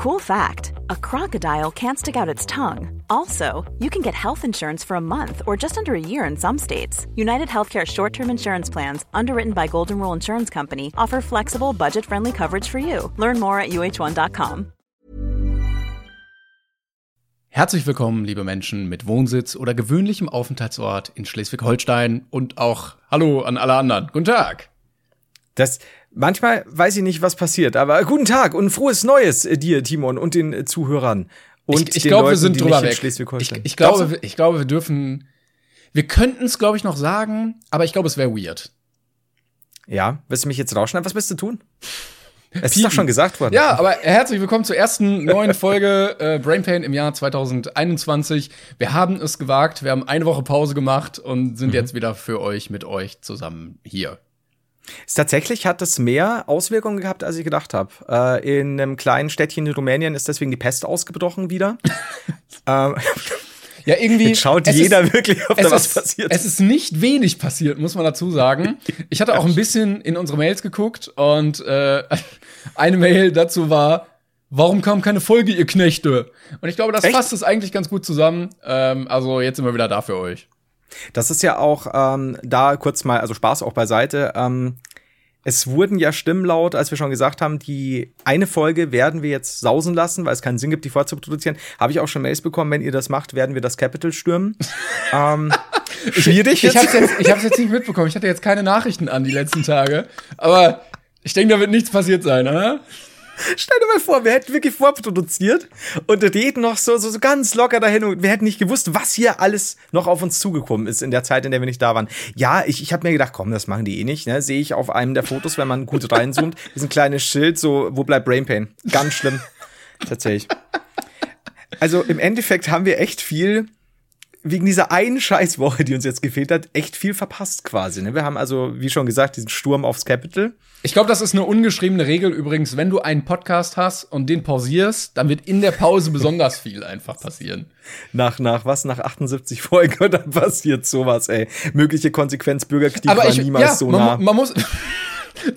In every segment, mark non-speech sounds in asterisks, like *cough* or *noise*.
Cool fact a crocodile can't stick out its tongue. Also, you can get health insurance for a month or just under a year in some states. United Healthcare short term insurance plans, underwritten by Golden Rule Insurance Company, offer flexible, budget friendly coverage for you. Learn more at uh1.com. Herzlich willkommen, liebe Menschen mit Wohnsitz oder gewöhnlichem Aufenthaltsort in Schleswig-Holstein und auch Hallo an alle anderen. Guten Tag. Das, manchmal weiß ich nicht, was passiert, aber guten Tag und frohes Neues äh, dir, Timon, und den äh, Zuhörern. Und ich ich den glaube, wir sind drüber weg. Ich, Schleswig-Holstein. ich, glaube, ich glaube, wir dürfen. Wir könnten es, glaube ich, noch sagen, aber ich glaube, es wäre weird. Ja, willst du mich jetzt rausschneiden? Was willst du tun? Es ist doch schon gesagt worden. Ja, aber herzlich willkommen zur ersten neuen Folge äh, Brain Pain im Jahr 2021. Wir haben es gewagt, wir haben eine Woche Pause gemacht und sind jetzt wieder für euch mit euch zusammen hier. Tatsächlich hat es mehr Auswirkungen gehabt, als ich gedacht habe. Äh, in einem kleinen Städtchen in Rumänien ist deswegen die Pest ausgebrochen wieder. *laughs* ähm, Ja, irgendwie. jetzt schaut jeder ist- wirklich, ob da was ist, passiert. Es ist nicht wenig passiert, muss man dazu sagen. Ich hatte auch ein bisschen in unsere Mails geguckt und äh, *laughs* eine Mail dazu war, warum kam keine Folge, ihr Knechte? Und ich glaube, das Echt? fasst es eigentlich ganz gut zusammen. Ähm, also jetzt sind wir wieder da für euch. Das ist ja auch ähm, da kurz mal, also Spaß auch beiseite. Ähm, es wurden ja Stimmen laut, als wir schon gesagt haben, die eine Folge werden wir jetzt sausen lassen, weil es keinen Sinn gibt, die vorzuproduzieren. Habe ich auch schon Mails bekommen, wenn ihr das macht, werden wir das Capital stürmen. *laughs* ähm, schwierig. Ich hab's, jetzt, ich hab's jetzt nicht mitbekommen. Ich hatte jetzt keine Nachrichten an die letzten Tage. Aber ich denke, da wird nichts passiert sein, oder? Stell dir mal vor, wir hätten wirklich vorproduziert und reden noch so, so, so ganz locker dahin und wir hätten nicht gewusst, was hier alles noch auf uns zugekommen ist in der Zeit, in der wir nicht da waren. Ja, ich, ich habe mir gedacht, komm, das machen die eh nicht. Ne? Sehe ich auf einem der Fotos, wenn man gut reinzoomt, *laughs* ist ein kleines Schild, so, wo bleibt Brain Pain? Ganz schlimm. Tatsächlich. Also im Endeffekt haben wir echt viel, wegen dieser einen Scheißwoche, die uns jetzt gefehlt hat, echt viel verpasst quasi. Ne? Wir haben also, wie schon gesagt, diesen Sturm aufs Capital. Ich glaube, das ist eine ungeschriebene Regel übrigens. Wenn du einen Podcast hast und den pausierst, dann wird in der Pause *laughs* besonders viel einfach passieren. nach, nach was, nach 78 Folgen *laughs* dann passiert sowas, ey. Mögliche Konsequenz, Bürgerkrieg war niemals so man, nah. man muss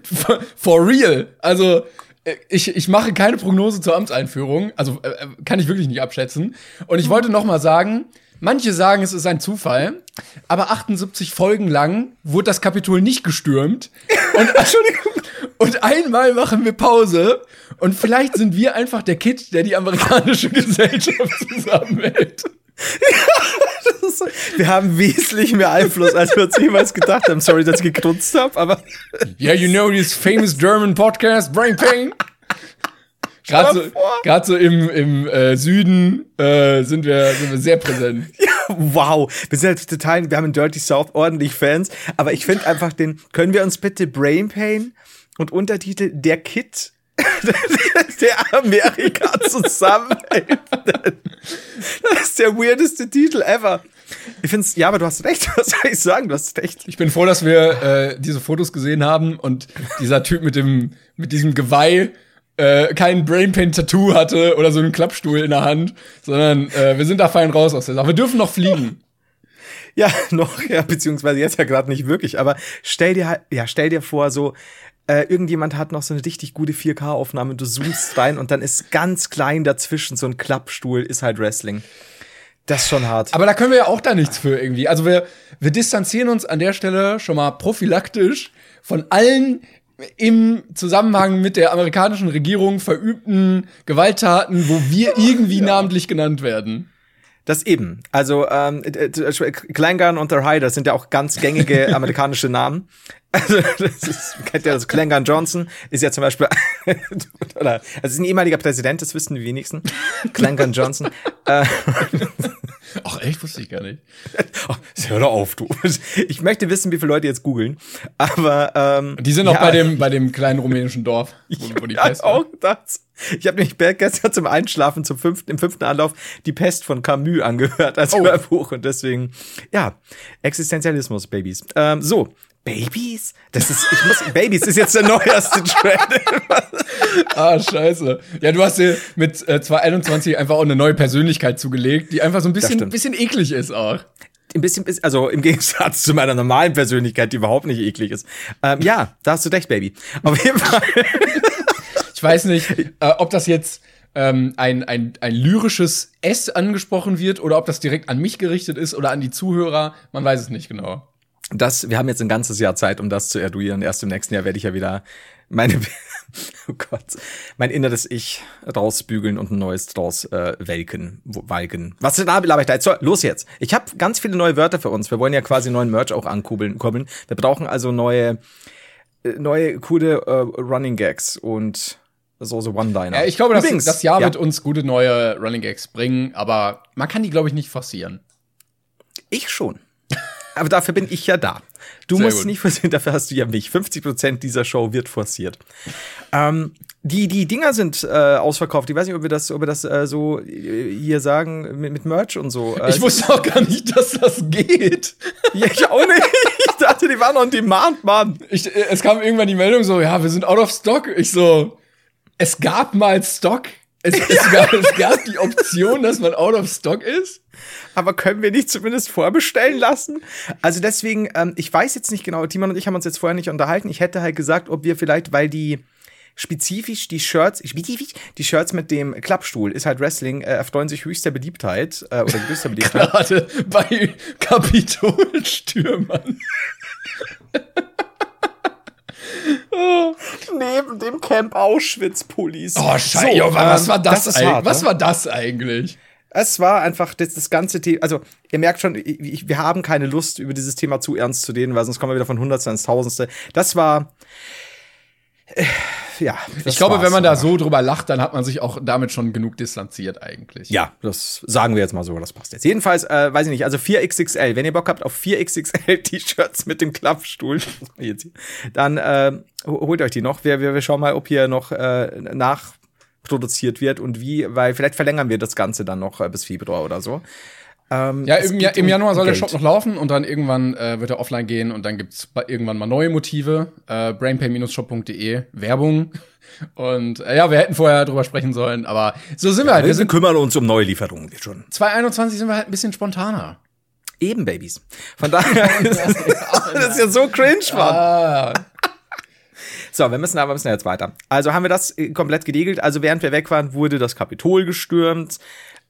for, *laughs* for real. Also äh, ich, ich mache keine Prognose zur Amtseinführung, also äh, äh, kann ich wirklich nicht abschätzen. Und ich wollte noch mal sagen, manche sagen, es ist ein Zufall, aber 78 Folgen lang wurde das Kapitol nicht gestürmt. *laughs* Und, und einmal machen wir Pause und vielleicht sind wir einfach der Kid, der die amerikanische *laughs* Gesellschaft zusammenhält. wir haben wesentlich mehr Einfluss, als wir uns jemals gedacht haben. Sorry, dass ich gekrunzt habe, aber Yeah, you know this famous German podcast, Brain Pain. Gerade so, grad so im, im äh, Süden äh, sind, wir, sind wir sehr präsent. *laughs* wow. Wir sind halt total, wir haben in Dirty South ordentlich Fans, aber ich finde einfach den, können wir uns bitte Brain Pain und Untertitel Der Kid *laughs* der Amerika zusammenhelfen. Das ist der weirdeste Titel ever. Ich find's, ja, aber du hast recht, *laughs* was soll ich sagen? Du hast recht. Ich bin froh, dass wir äh, diese Fotos gesehen haben und dieser Typ mit dem mit diesem Geweih äh, kein Brainpain-Tattoo hatte oder so einen Klappstuhl in der Hand, sondern äh, wir sind da fein raus aus der Sache. Wir dürfen noch fliegen. *laughs* Ja, noch, ja, beziehungsweise jetzt ja gerade nicht wirklich, aber stell dir halt, ja, stell dir vor, so, äh, irgendjemand hat noch so eine richtig gute 4K-Aufnahme, du zoomst rein und dann ist ganz klein dazwischen so ein Klappstuhl, ist halt Wrestling. Das ist schon hart. Aber da können wir ja auch da nichts für irgendwie. Also wir, wir distanzieren uns an der Stelle schon mal prophylaktisch von allen im Zusammenhang mit der amerikanischen Regierung verübten Gewalttaten, wo wir irgendwie *laughs* namentlich genannt werden. Das eben. Also ähm, äh, äh, Klangan und der Hyder sind ja auch ganz gängige *laughs* amerikanische Namen. Also das ist, kennt ihr das? Klangan Johnson ist ja zum Beispiel, *laughs* oder, also ist ein ehemaliger Präsident, das wissen die wenigsten. Klangan Johnson. äh, Ach echt, wusste ich gar nicht. *laughs* oh, hör doch auf, du. *laughs* Ich möchte wissen, wie viele Leute jetzt googeln. Aber ähm, Die sind auch ja, bei dem bei dem kleinen rumänischen Dorf, wo, wo die Pest auch das. Ich habe nämlich gestern zum Einschlafen zum fünften, im fünften Anlauf die Pest von Camus angehört als Oh. Hörbuch und deswegen ja Existenzialismus Babys. Ähm, so Babys? Das ist ich muss Babys ist jetzt der neueste *laughs* Trend. Ah, scheiße. Ja, du hast dir mit äh, 2021 einfach auch eine neue Persönlichkeit zugelegt, die einfach so ein bisschen, bisschen eklig ist auch. Ein bisschen, bis- also im *laughs* Gegensatz zu meiner normalen Persönlichkeit, die überhaupt nicht eklig ist. Ähm, ja, da hast du recht, Baby. Auf jeden Fall. Ich weiß nicht, äh, ob das jetzt ähm, ein, ein, ein lyrisches S angesprochen wird oder ob das direkt an mich gerichtet ist oder an die Zuhörer. Man weiß es nicht genau. Das, wir haben jetzt ein ganzes Jahr Zeit, um das zu erduieren. Erst im nächsten Jahr werde ich ja wieder meine, *laughs* oh Gott, mein inneres Ich rausbügeln und ein neues draus äh, welken, walken. Was ist da, laber ich da jetzt? So, los jetzt. Ich habe ganz viele neue Wörter für uns. Wir wollen ja quasi neuen Merch auch ankurbeln. Kurbeln. Wir brauchen also neue, äh, neue coole äh, Running Gags und so so One-Liner. Ja, ich glaube, das, das Jahr ja. wird uns gute neue Running Gags bringen, aber man kann die, glaube ich, nicht forcieren. Ich schon. Aber dafür bin ich ja da. Du Sehr musst gut. nicht forcieren, dafür hast du ja mich. 50 Prozent dieser Show wird forciert. Ähm, die, die Dinger sind äh, ausverkauft. Ich weiß nicht, ob wir das, ob wir das äh, so äh, hier sagen mit, mit Merch und so. Äh, ich wusste auch gar nicht, dass das geht. *laughs* ja, ich auch nicht. Ich dachte, die waren on demand, Mann. Ich, äh, es kam irgendwann die Meldung so, ja, wir sind out of stock. Ich so, es gab mal Stock. Es, *laughs* es, gab, es gab die Option, dass man out of stock ist. Aber können wir nicht zumindest vorbestellen lassen? Also deswegen, ähm, ich weiß jetzt nicht genau, Timon und ich haben uns jetzt vorher nicht unterhalten. Ich hätte halt gesagt, ob wir vielleicht, weil die spezifisch die Shirts, spezifisch die Shirts mit dem Klappstuhl ist halt Wrestling, äh, erfreuen sich höchster Beliebtheit äh, oder größter Beliebtheit. *laughs* Gerade bei Kapitolstürmern. *laughs* *laughs* Neben dem Camp Auschwitz-Pullis. Oh, Scheiße, so, was, ähm, war das, das hart, was ne? war das eigentlich? Es war einfach das, das ganze Thema. Also, ihr merkt schon, ich, wir haben keine Lust, über dieses Thema zu ernst zu reden, weil sonst kommen wir wieder von Hundertste ins Tausendste. Das war. Äh, ja. Ich glaube, wenn man da so drüber lacht, dann hat man sich auch damit schon genug distanziert eigentlich. Ja, das sagen wir jetzt mal so, das passt jetzt. Jedenfalls, äh, weiß ich nicht, also 4XXL, wenn ihr Bock habt auf 4XXL T-Shirts mit dem Klappstuhl, *laughs* dann äh, holt euch die noch. Wir, wir, wir schauen mal, ob hier noch äh, nach produziert wird und wie, weil vielleicht verlängern wir das Ganze dann noch äh, bis Februar oder so. Ähm, ja, im, ja, im Januar soll Geld. der Shop noch laufen und dann irgendwann äh, wird er offline gehen und dann gibt's irgendwann mal neue Motive. Äh, brainpay-shop.de, Werbung. *laughs* Und äh, ja, wir hätten vorher drüber sprechen sollen, aber so sind wir halt. Wir sind, kümmern uns um neue Lieferungen jetzt schon. 2021 sind wir halt ein bisschen spontaner. Eben, Babys. Von daher, *laughs* *laughs* das ist ja so cringe, Mann. Ah. So, wir müssen aber müssen jetzt weiter. Also haben wir das äh, komplett gedegelt. Also während wir weg waren, wurde das Kapitol gestürmt.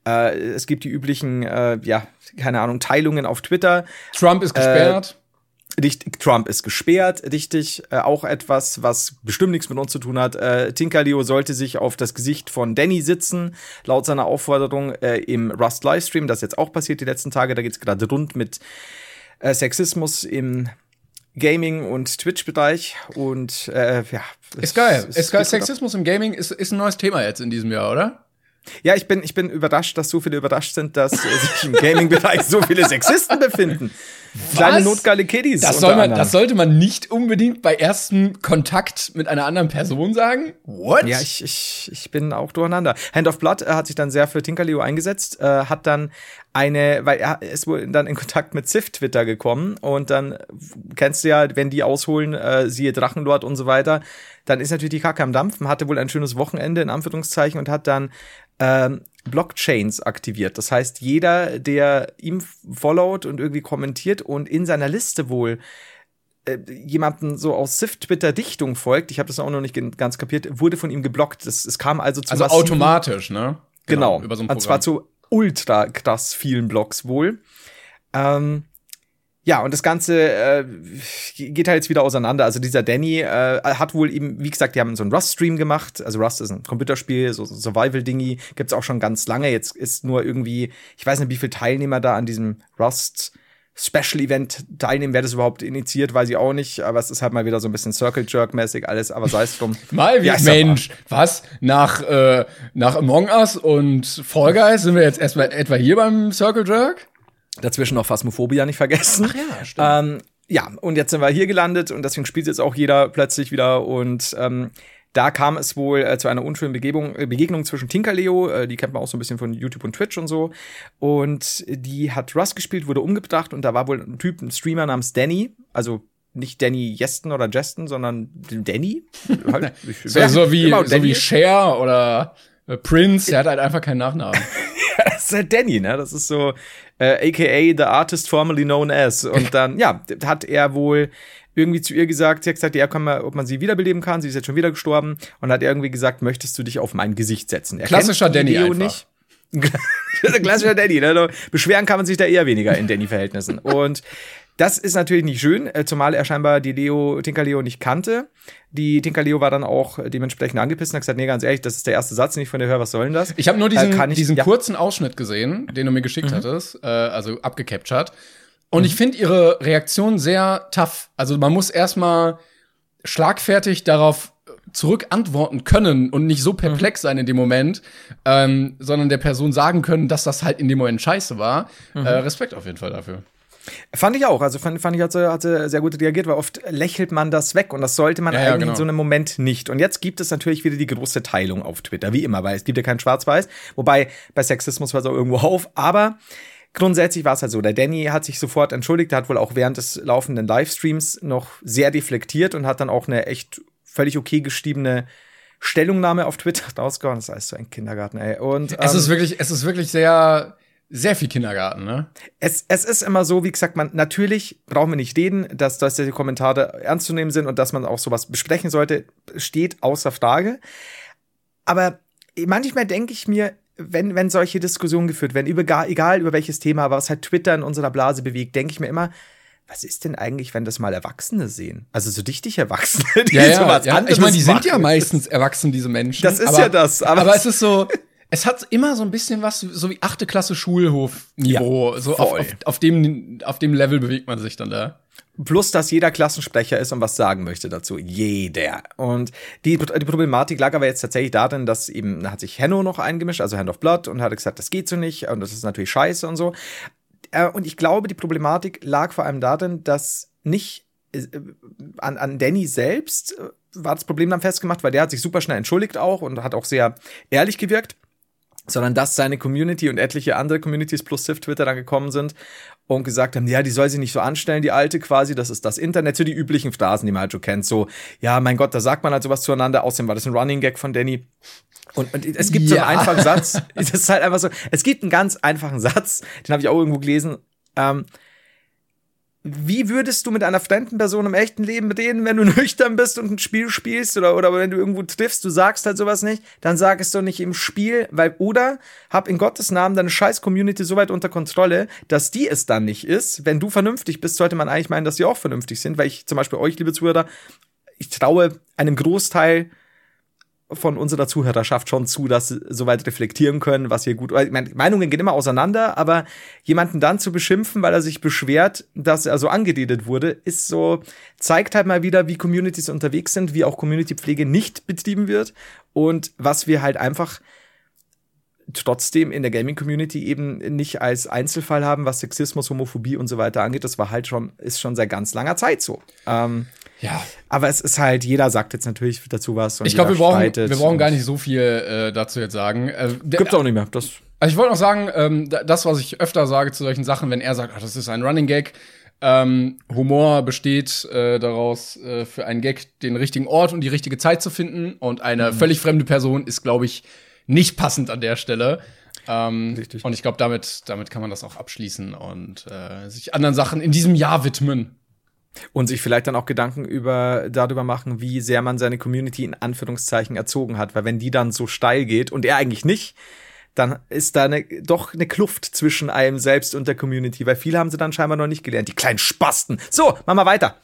Äh, es gibt die üblichen, äh, ja, keine Ahnung, Teilungen auf Twitter. Trump ist gesperrt. Äh, richtig, Trump ist gesperrt, richtig. Äh, auch etwas, was bestimmt nichts mit uns zu tun hat. Äh, Tinkerleo sollte sich auf das Gesicht von Danny sitzen, laut seiner Aufforderung äh, im Rust Livestream. Das ist jetzt auch passiert die letzten Tage. Da geht's gerade rund mit äh, Sexismus im Gaming- und Twitch-Bereich und äh, ja. Ist geil. Ist, ist geil. Sexismus im Gaming ist, ist ein neues Thema jetzt in diesem Jahr, oder? Ja, ich bin, ich bin überrascht, dass so viele überrascht sind, dass sich im Gaming-Bereich so viele Sexisten befinden. Was? Kleine notgeile Kiddies. Das, soll man, das sollte man nicht unbedingt bei erstem Kontakt mit einer anderen Person sagen. What? Ja, ich, ich, ich bin auch durcheinander. Hand of Blood äh, hat sich dann sehr für Tinkerleo eingesetzt, äh, hat dann eine, weil er ist wohl dann in Kontakt mit Ziff Twitter gekommen und dann kennst du ja, wenn die ausholen, äh, siehe Drachenlord und so weiter, dann ist natürlich die Kacke am Dampfen, hatte wohl ein schönes Wochenende in Anführungszeichen und hat dann ähm, Blockchains aktiviert. Das heißt, jeder, der ihm followt und irgendwie kommentiert und in seiner Liste wohl äh, jemanden so aus Swift-Twitter-Dichtung folgt, ich habe das auch noch nicht ganz kapiert, wurde von ihm geblockt. Es kam also zu Also automatisch, ne? Genau. genau über so ein Programm. Und zwar zu ultra krass vielen Blocks wohl. Ähm, ja, und das Ganze äh, geht halt jetzt wieder auseinander. Also dieser Danny äh, hat wohl eben, wie gesagt, die haben so einen Rust-Stream gemacht. Also Rust ist ein Computerspiel, so Survival-Dingy, gibt's auch schon ganz lange. Jetzt ist nur irgendwie, ich weiß nicht, wie viele Teilnehmer da an diesem Rust Special Event teilnehmen, wer das überhaupt initiiert, weiß ich auch nicht, aber es ist halt mal wieder so ein bisschen Circle Jerk mäßig alles, aber sei es drum. *laughs* mal wie ja, Mensch, was nach äh, nach Among Us und Fall Guys sind wir jetzt erstmal etwa hier beim Circle Jerk? Dazwischen noch Phasmophobia nicht vergessen. Ach ja, stimmt. Ähm, ja, und jetzt sind wir hier gelandet und deswegen spielt jetzt auch jeder plötzlich wieder und ähm, da kam es wohl äh, zu einer unschönen Begebung, äh, Begegnung zwischen Tinkerleo, äh, die kennt man auch so ein bisschen von YouTube und Twitch und so. Und die hat Rust gespielt, wurde umgebracht und da war wohl ein Typ, ein Streamer namens Danny, also nicht Danny Yesten oder Jesten, sondern Danny. Halt, *laughs* so, so, wie, so wie Cher oder äh, Prince, der hat halt einfach keinen Nachnamen. *laughs* *laughs* das ist halt Danny, ne? Das ist so, äh, aka the artist formerly known as. Und dann, ja, hat er wohl irgendwie zu ihr gesagt, sie hat gesagt, ja, kann man, ob man sie wiederbeleben kann, sie ist jetzt schon wieder gestorben und hat irgendwie gesagt, möchtest du dich auf mein Gesicht setzen? Er Klassischer Danny Leo einfach. *laughs* Klassischer Danny, ne? Beschweren kann man sich da eher weniger in Danny-Verhältnissen. Und das ist natürlich nicht schön, äh, zumal er scheinbar die Leo, Tinker Leo nicht kannte. Die Tinker Leo war dann auch dementsprechend angepisst und hat gesagt, nee, ganz ehrlich, das ist der erste Satz, den ich von dir höre, was soll denn das? Ich habe nur diesen, Äh, ich- diesen ja. kurzen Ausschnitt gesehen, den du mir geschickt hattest, äh, also abgecaptured. Und ich finde ihre Reaktion sehr tough. Also man muss erstmal schlagfertig darauf zurück antworten können und nicht so perplex sein in dem Moment, ähm, sondern der Person sagen können, dass das halt in dem Moment scheiße war. Äh, Respekt auf jeden Fall dafür. Fand ich auch. Also fand, fand ich, hat sie, hat sie sehr gut reagiert, weil oft lächelt man das weg und das sollte man Ja, ja, eigentlich genau. in so einem Moment nicht. Und jetzt gibt es natürlich wieder die große Teilung auf Twitter, wie immer, weil es gibt ja kein Schwarz-Weiß. Wobei bei Sexismus hört es auch irgendwo auf. Aber grundsätzlich war es halt so. Der Danny hat sich sofort entschuldigt, der hat wohl auch während des laufenden Livestreams noch sehr deflektiert und hat dann auch eine echt völlig okay geschriebene Stellungnahme auf Twitter *laughs* rausgehauen. Das alles so ein Kindergarten, ey. Und, Es ähm, ist wirklich, es ist wirklich sehr, sehr viel Kindergarten, ne? es, es ist immer so, wie gesagt, man natürlich brauchen wir nicht reden, dass, dass die Kommentare ernst zu nehmen sind und dass man auch sowas besprechen sollte, steht außer Frage. Aber manchmal denke ich mir, wenn, wenn solche Diskussionen geführt werden, über, gar- egal über welches Thema, was halt Twitter in unserer Blase bewegt, denke ich mir immer, was ist denn eigentlich, wenn das mal Erwachsene sehen? Also so richtig Erwachsene, *laughs* die Ja, ja, sowas ja. Ich meine, die sind ja machen. meistens erwachsen, diese Menschen. Das ist aber, ja das, aber- Aber, es ist so, *laughs* es hat immer so ein bisschen was, so wie achte Klasse Schulhof-Niveau. Ja, so auf, auf, auf, dem, auf dem Level bewegt man sich dann da. Plus, dass jeder Klassensprecher ist und was sagen möchte dazu. Jeder. Und die, die Problematik lag aber jetzt tatsächlich darin, dass eben hat sich Henno noch eingemischt, also Hand of Blood, und hat gesagt, das geht so nicht und das ist natürlich scheiße und so. Äh, Und ich glaube, die Problematik lag vor allem darin, dass nicht äh, an, an Danny selbst äh, war das Problem dann festgemacht, weil der hat sich super schnell entschuldigt auch und hat auch sehr ehrlich gewirkt sondern dass seine Community und etliche andere Communities plus Civ Twitter dann gekommen sind und gesagt haben, ja, die soll sich nicht so anstellen, die alte quasi, das ist das Internet, so die üblichen Phrasen, die man halt so kennt, so, ja, mein Gott, da sagt man halt sowas zueinander, außerdem war das ein Running Gag von Danny. Und, und es gibt so Ja. einen einfachen Satz, *laughs* es ist halt einfach so, es gibt einen ganz einfachen Satz, den habe ich auch irgendwo gelesen, ähm, wie würdest du mit einer fremden Person im echten Leben reden, wenn du *laughs* nüchtern bist und ein Spiel spielst oder, oder wenn du irgendwo triffst, du sagst halt sowas nicht, dann sag es doch nicht im Spiel, weil, oder hab in Gottes Namen deine scheiß Community so weit unter Kontrolle, dass die es dann nicht ist. Wenn du vernünftig bist, sollte man eigentlich meinen, dass die auch vernünftig sind, weil ich zum Beispiel euch, liebe Zuhörer, ich traue einem Großteil von unserer Zuhörerschaft schon zu, dass sie soweit reflektieren können, was hier gut. Ich meine, Meinungen gehen immer auseinander, aber jemanden dann zu beschimpfen, weil er sich beschwert, dass er so angeredet wurde, ist so, zeigt halt mal wieder, wie Communities unterwegs sind, wie auch Communitypflege nicht betrieben wird und was wir halt einfach trotzdem in der Gaming-Community eben nicht als Einzelfall haben, was Sexismus, Homophobie und so weiter angeht. Das war halt schon, ist schon seit ganz langer Zeit so. Ähm, Ja. aber es ist halt, jeder sagt jetzt natürlich dazu was. und Ich glaube, wir brauchen, streitet wir brauchen gar nicht so viel äh, dazu jetzt sagen. Äh, der, Gibt's auch nicht mehr. Das Also ich wollte noch sagen, ähm, da- das, was ich öfter sage zu solchen Sachen, wenn er sagt, ach, das ist ein Running Gag, ähm, Humor besteht äh, daraus, äh, für einen Gag den richtigen Ort und die richtige Zeit zu finden. Und eine Mhm. völlig fremde Person ist, glaube ich, nicht passend an der Stelle. Ähm, Richtig. Und ich glaube, damit, damit kann man das auch abschließen und äh, sich anderen Sachen in diesem Jahr widmen. Und sich vielleicht dann auch Gedanken über darüber machen, wie sehr man seine Community in Anführungszeichen erzogen hat, weil wenn die dann so steil geht und er eigentlich nicht, dann ist da eine, doch eine Kluft zwischen einem selbst und der Community, weil viele haben sie dann scheinbar noch nicht gelernt, die kleinen Spasten. So, machen wir weiter.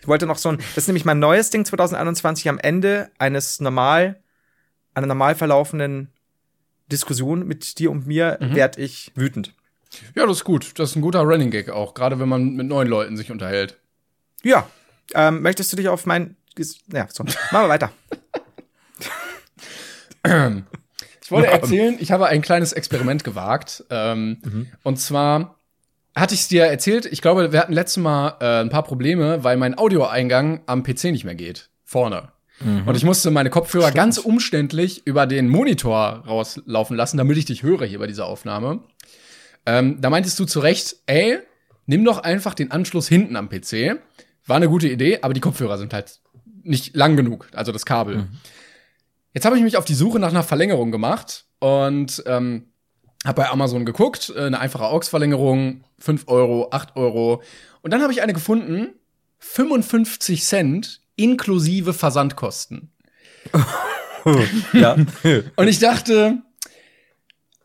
Ich wollte noch so ein, das ist nämlich mein neues Ding 2021 am Ende eines normal, einer normal verlaufenden Diskussion mit dir und mir werd ich wütend. Ja, das ist gut. Das ist ein guter Running Gag auch, gerade wenn man mit neuen Leuten sich unterhält. Ja. Ähm, möchtest du dich auf mein. Ja, so. Machen wir weiter. *clears throat* Ich wollte erzählen, ich habe ein kleines Experiment gewagt. Ähm, Und zwar hatte ich es dir erzählt, ich glaube, wir hatten letztes Mal äh, ein paar Probleme, weil mein Audioeingang am PC nicht mehr geht. Vorne. Und ich musste meine Kopfhörer ganz umständlich über den Monitor rauslaufen lassen, damit ich dich höre hier bei dieser Aufnahme. Ähm, da meintest du zu Recht, ey, nimm doch einfach den Anschluss hinten am PC. War eine gute Idee, aber die Kopfhörer sind halt nicht lang genug, also das Kabel. Jetzt habe ich mich auf die Suche nach einer Verlängerung gemacht und ähm, habe bei Amazon geguckt, äh, eine einfache AUX-Verlängerung, 5 Euro, 8 Euro. Und dann habe ich eine gefunden 55 Cent inklusive Versandkosten. *laughs* ja. *laughs* Und ich dachte,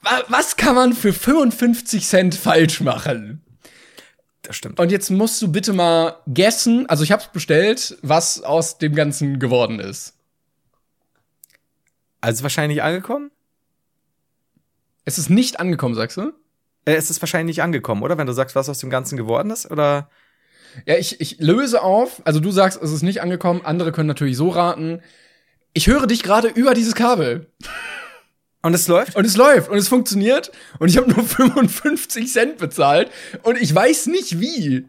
wa was kann man für 55 Cent falsch machen? Das stimmt. Und jetzt musst du bitte mal guessen, also ich hab's bestellt, was aus dem Ganzen geworden ist. Also wahrscheinlich angekommen? Es ist nicht angekommen, sagst du? Äh, es ist wahrscheinlich nicht angekommen, oder? Wenn du sagst, was aus dem Ganzen geworden ist, oder? Ja, ich, ich löse auf. Also du sagst, es ist nicht angekommen. Andere können natürlich so raten. Ich höre dich gerade über dieses Kabel. Und es läuft? Und es läuft und es funktioniert. Und ich habe nur *laughs* 55 Cent bezahlt. Und ich weiß nicht wie.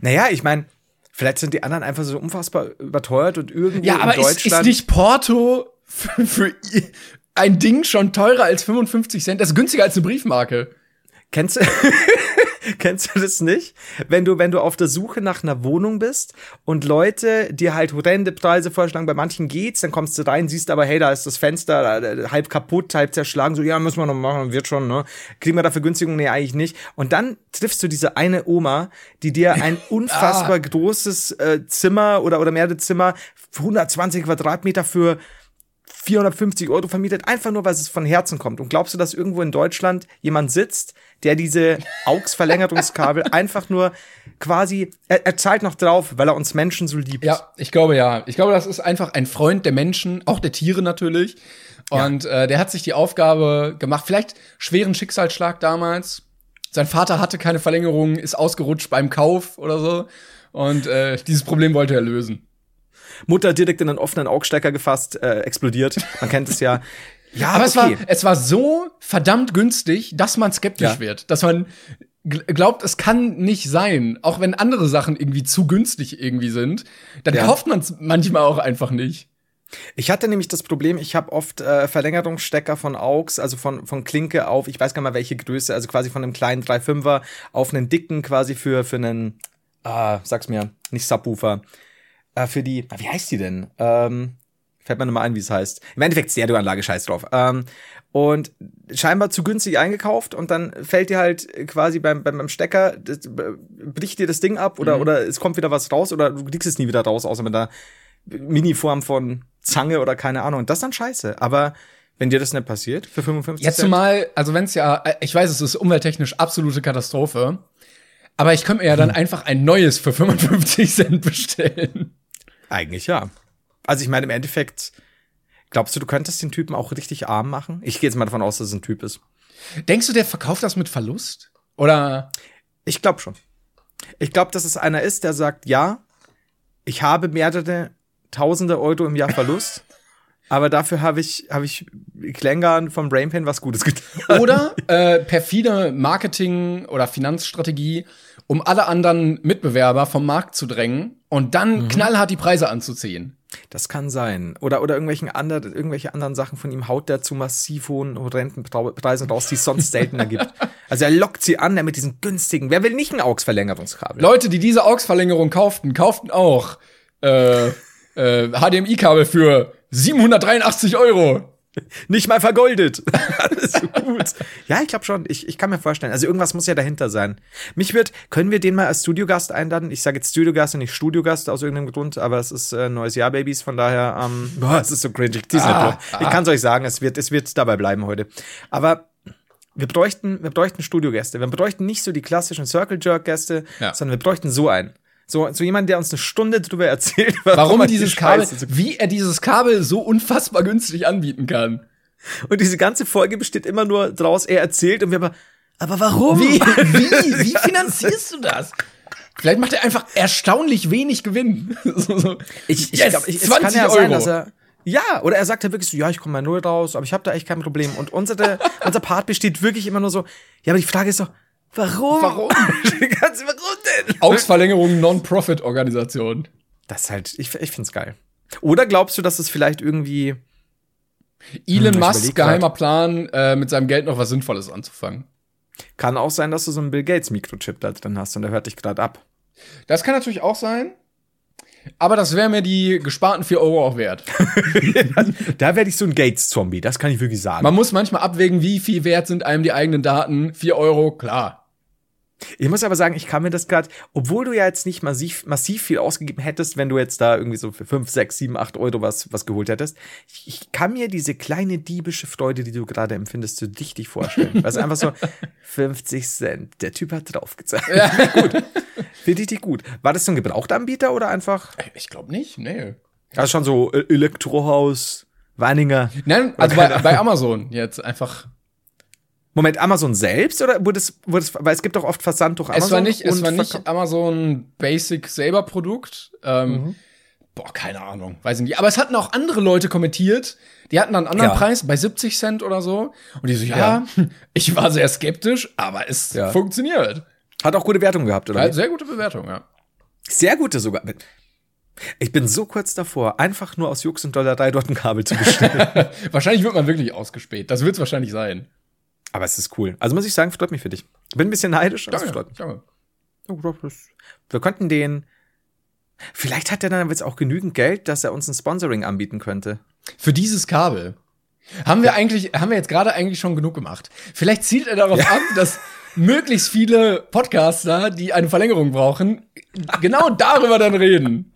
Naja, ich meine, vielleicht sind die anderen einfach so unfassbar überteuert und irgendwie Ja, aber in ist, Deutschland. ist nicht Porto für, für ein Ding schon teurer als 55 Cent? Das ist günstiger als eine Briefmarke. Kennst du, *laughs* *laughs* kennst du das nicht? Wenn du, wenn du auf der Suche nach einer Wohnung bist und Leute dir halt horrende Preise vorschlagen, bei manchen geht's, dann kommst du rein, siehst aber, hey, da ist das Fenster halb kaputt, halb zerschlagen, so, ja, müssen wir noch machen, wird schon, ne? Kriegen wir dafür Günstigung? Nee, eigentlich nicht. Und dann triffst du diese eine Oma, die dir ein *laughs* unfassbar großes äh, Zimmer oder, oder mehrere Zimmer, 120 Quadratmeter für 450 Euro vermietet, einfach nur, weil es von Herzen kommt. Und glaubst du, dass irgendwo in Deutschland jemand sitzt, der diese AUX-Verlängerungskabel *laughs* einfach nur quasi, er, er zahlt noch drauf, weil er uns Menschen so liebt. Ja, ich glaube ja. Ich glaube, das ist einfach ein Freund der Menschen, auch der Tiere natürlich. Und äh, der hat sich die Aufgabe gemacht, vielleicht schweren Schicksalsschlag damals. Sein Vater hatte keine Verlängerung, ist ausgerutscht beim Kauf oder so. Und äh, dieses Problem wollte er lösen. Mutter direkt in einen offenen Augstecker gefasst, äh, explodiert. Man kennt es ja. *laughs* Ja, Aber es, okay. war, es war so verdammt günstig, dass man skeptisch Ja. wird. Dass man gl- glaubt, es kann nicht sein. Auch wenn andere Sachen irgendwie zu günstig irgendwie sind, dann Ja. kauft man es manchmal auch einfach nicht. Ich hatte nämlich das Problem, ich habe oft äh, Verlängerungsstecker von AUX, also von, von Klinke auf, ich weiß gar nicht mal welche Größe, also quasi von einem kleinen 3,5er auf einen dicken quasi für, für einen, ah, sag's mir, nicht Subwoofer, äh, für die, ah, wie heißt die denn? Ähm, fällt mir nochmal ein, wie es heißt. Im Endeffekt Stereoanlage, scheiß drauf. Ähm, und scheinbar zu günstig eingekauft und dann fällt dir halt quasi beim, beim, beim Stecker, das, äh, bricht dir das Ding ab oder, oder es kommt wieder was raus oder du kriegst es nie wieder raus, außer mit einer Mini-Form von Zange oder keine Ahnung. Das ist dann scheiße. Aber wenn dir das nicht passiert, für 55 Jetzt Cent, zumal, also wenn es ja, äh, ich weiß, es ist umwelttechnisch absolute Katastrophe, aber ich könnte mir ja dann einfach ein neues für 55 Cent bestellen. Eigentlich ja. Also ich meine, im Endeffekt, glaubst du, du könntest den Typen auch richtig arm machen? Ich gehe jetzt mal davon aus, dass es ein Typ ist. Denkst du, der verkauft das mit Verlust? Oder Ich glaube schon. Ich glaube, dass es einer ist, der sagt, ja, ich habe mehrere tausende Euro im Jahr Verlust, *laughs* aber dafür habe ich, habe ich Klängern vom Brainpain was Gutes getan. Oder *laughs* äh, perfide Marketing- oder Finanzstrategie, um alle anderen Mitbewerber vom Markt zu drängen und Mhm. dann knallhart die Preise anzuziehen. Das kann sein. Oder, oder irgendwelchen anderen, irgendwelche anderen Sachen von ihm haut der zu massiv hohen Rentenpreisen raus, die es sonst seltener gibt. *laughs* Also er lockt sie an, der mit diesen günstigen. Wer will nicht ein AUX-Verlängerungskabel? Leute, die diese AUX-Verlängerung kauften, kauften auch äh, äh, HDMI-Kabel für 783 Euro. Nicht mal vergoldet. *laughs* Alles so gut. Ja, ich glaube schon. Ich, ich kann mir vorstellen. Also irgendwas muss ja dahinter sein. Mich wird, können wir den mal als Studiogast einladen? Ich sage jetzt Studiogast und nicht Studiogast aus irgendeinem Grund, aber es ist äh, neues Jahr, Babys. Von daher, ähm, *laughs* boah, es ist so cringy. Ich, zieh's nicht Ah, durch. ich kann es euch sagen, es wird, es wird dabei bleiben heute. Aber wir bräuchten, wir bräuchten Studiogäste. Wir bräuchten nicht so die klassischen Circle Jerk Gäste, Ja. sondern wir bräuchten so einen. So, so jemand, der uns eine Stunde drüber erzählt, Warum er die dieses Kabel, wie er dieses Kabel so unfassbar günstig anbieten kann. Und diese ganze Folge besteht immer nur draus, er erzählt und wir aber, aber warum? Wie, *laughs* wie, wie finanzierst du das? Vielleicht macht er einfach erstaunlich wenig Gewinn. *laughs* So, so. Ich, ich Yes, glaube, es 20 kann ja Euro. sein, dass er ja, oder er sagt ja wirklich so, ja, ich komme mal null raus, aber ich habe da echt kein Problem. Und unsere, *laughs* unser Part besteht wirklich immer nur so, ja, aber die Frage ist doch, warum? Warum? *laughs* Ganz, warum denn? Augsverlängerung Non-Profit-Organisation. Das ist halt, ich, ich find's geil. Oder glaubst du, dass es vielleicht irgendwie, Elon ich Musk geheimer Plan, äh, mit seinem Geld noch was Sinnvolles anzufangen. kann auch sein, dass du so einen Bill Gates Mikrochip da drin hast und der hört dich gerade ab. Das kann natürlich auch sein. Aber das wäre mir die gesparten 4 Euro auch wert. *laughs* Da werde ich so ein Gates-Zombie, das kann ich wirklich sagen. Man muss manchmal abwägen, wie viel wert sind einem die eigenen Daten. 4 Euro, klar. Ich muss aber sagen, ich kann mir das gerade, obwohl du ja jetzt nicht massiv, massiv viel ausgegeben hättest, wenn du jetzt da irgendwie so für 5, 6, 7, 8 Euro was, was geholt hättest, ich, ich kann mir diese kleine diebische Freude, die du gerade empfindest, so dichtig vorstellen. Weil es einfach so *laughs* 50 Cent, der Typ hat draufgezahlt. Ja. *laughs* gut. Finde ich dich gut. War das so ein Gebrauchtanbieter oder einfach? Ich glaube nicht, nee. Also schon so äh, Elektrohaus, Weininger. Nein, also bei, bei Amazon jetzt einfach Moment, Amazon selbst oder wurde es, wurde es, weil es gibt doch oft Versand durch Amazon. Es war nicht, es war nicht Amazon Basic selber Produkt. Ähm, mhm. Boah, keine Ahnung, weiß ich nicht. Aber es hatten auch andere Leute kommentiert, die hatten dann einen anderen ja. Preis, bei 70 Cent oder so. Und die so, ja, ja. *laughs* ich war sehr skeptisch, aber es ja. funktioniert. Hat auch gute Wertung gehabt, oder? Ja, sehr gute Bewertung, ja. Sehr gute sogar. Ich bin so kurz davor, einfach nur aus Jux und Dollerei dort ein Kabel zu bestellen. *laughs* wahrscheinlich wird man wirklich ausgespäht. Das wird es wahrscheinlich sein. Aber es ist cool. Also muss ich sagen, freut mich für dich. Bin ein bisschen neidisch, aber danke, es freut mich. Danke. Wir könnten den. Vielleicht hat er dann jetzt auch genügend Geld, dass er uns ein Sponsoring anbieten könnte. Für dieses Kabel. Haben wir eigentlich, haben wir jetzt gerade eigentlich schon genug gemacht. Vielleicht zielt er darauf ja. ab, dass *laughs* möglichst viele Podcaster, die eine Verlängerung brauchen, genau darüber dann reden.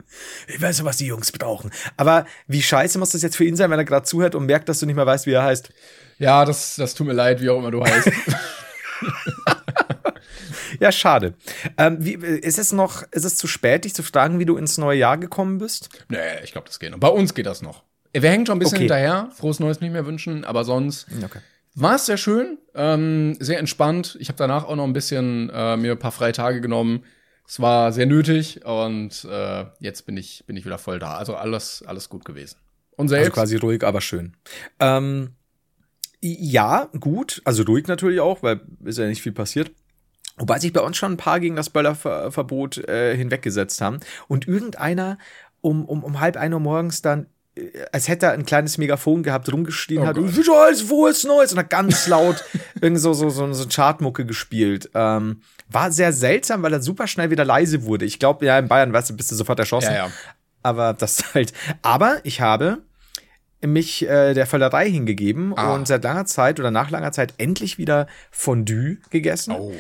Ich weiß ja, was die Jungs brauchen. Aber wie scheiße muss das jetzt für ihn sein, wenn er gerade zuhört und merkt, dass du nicht mehr weißt, wie er heißt? Ja, das, das tut mir leid, wie auch immer du heißt. *laughs* ja, schade. Ähm, wie, ist es noch, ist es zu spät, dich zu fragen, wie du ins neue Jahr gekommen bist? Nee, ich glaube, das geht noch. Bei uns geht das noch. Wir hängen schon ein bisschen okay. hinterher, frohes Neues nicht mehr wünschen, aber sonst okay. War es sehr schön, ähm, sehr entspannt. Ich habe danach auch noch ein bisschen äh, mir ein paar freie Tage genommen. Es war sehr nötig und äh, jetzt bin ich, bin ich wieder voll da. Also alles, alles gut gewesen. Und selbst? Also quasi ruhig, aber schön. Ähm, ja, gut. Also ruhig natürlich auch, weil ist ja nicht viel passiert. Wobei sich bei uns schon ein paar gegen das Böllerverbot äh, hinweggesetzt haben. Und irgendeiner um, um, um halb ein Uhr morgens dann als hätte er ein kleines Megafon gehabt, rumgeschrien oh hat, Gott. wo ist Neues? Und hat ganz laut *laughs* irgendwie so, so, so, so Chartmucke gespielt. Ähm, war sehr seltsam, weil er super schnell wieder leise wurde. Ich glaube, ja, in Bayern, weißt du, bist du sofort erschossen. Ja, ja. Aber das *laughs* halt. Aber ich habe mich äh, der Völlerei hingegeben ah. und seit langer Zeit oder nach langer Zeit endlich wieder Fondue gegessen. Oh.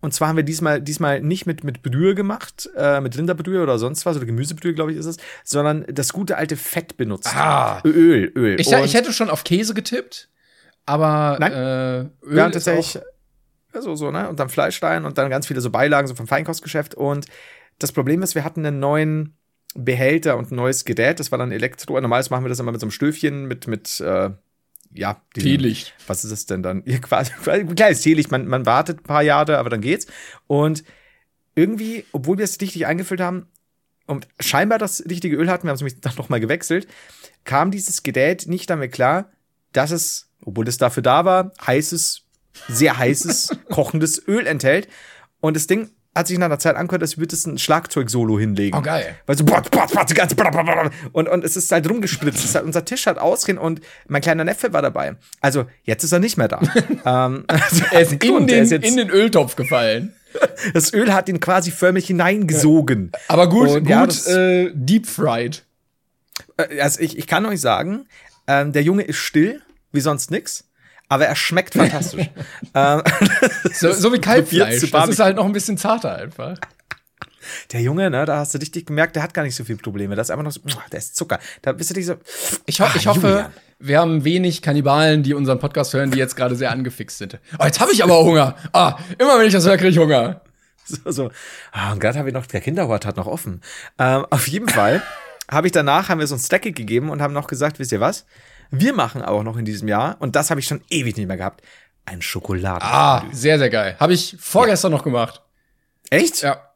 Und zwar haben wir diesmal, diesmal nicht mit, mit Brühe gemacht, äh, mit Rinderbrühe oder sonst was, oder Gemüsebrühe, glaube ich, ist es, sondern das gute alte Fett benutzt. Ah. Öl, Öl. Ich, ich hätte schon auf Käse getippt, aber Nein. Äh, Öl wir haben tatsächlich so, so, ne? Und dann Fleisch rein und dann ganz viele so Beilagen, so vom Feinkostgeschäft. Und das Problem ist, wir hatten einen neuen Behälter und ein neues Gerät. Das war dann Elektro. Normalerweise machen wir das immer mit so einem Stöfchen mit, mit äh, ja, diesem, Teelicht. Was ist das denn dann? *laughs* Ja, quasi, ein kleines Teelicht. Man, man wartet ein paar Jahre, aber dann geht's. Und irgendwie, obwohl wir es richtig eingefüllt haben und scheinbar das richtige Öl hatten, wir haben es nämlich dann nochmal gewechselt, kam dieses Gerät nicht damit klar, dass es, obwohl es dafür da war, heißes, sehr heißes, *laughs* kochendes Öl enthält. Und das Ding hat sich nach einer Zeit angehört, als würde es ein Schlagzeug-Solo hinlegen. Oh, geil. Weil so, bot, bot, bot, ganz, und, und es ist halt rumgespritzt. Halt, unser Tisch hat ausgehen und mein kleiner Neffe war dabei. Also, jetzt ist er nicht mehr da. *laughs* ähm, also, er ist, *laughs* in, den, ist in den Öltopf gefallen. *laughs* Das Öl hat ihn quasi förmlich hineingesogen. Aber gut, und, gut, ja, das, äh, deep fried. Äh, also, ich, ich kann euch sagen, ähm, der Junge ist still, wie sonst nix aber er schmeckt fantastisch. *laughs* ähm, *laughs* so, so, wie Kalbfleisch. Das ist halt noch ein bisschen zarter einfach. Der Junge, ne, da hast du richtig gemerkt, der hat gar nicht so viele Probleme. Das ist einfach noch so, der ist Zucker. Da bist du dich so. Ich, ho ah, ich hoffe, Julian. wir haben wenig Kannibalen, die unseren Podcast hören, die jetzt gerade sehr angefixt sind. Oh, jetzt habe ich aber Hunger. Ah, immer wenn ich das höre, kriege ich Hunger. So, so. Ah, und gerade habe ich noch, der Kinderhort hat noch offen. Ähm, auf jeden Fall habe ich danach, haben wir so ein Stack gegeben und haben noch gesagt, wisst ihr was? Wir machen auch noch in diesem Jahr, und das habe ich schon ewig nicht mehr gehabt, ein Schokoladen. Ah, sehr, sehr geil. Habe ich vorgestern ja. noch gemacht. Echt? Ja.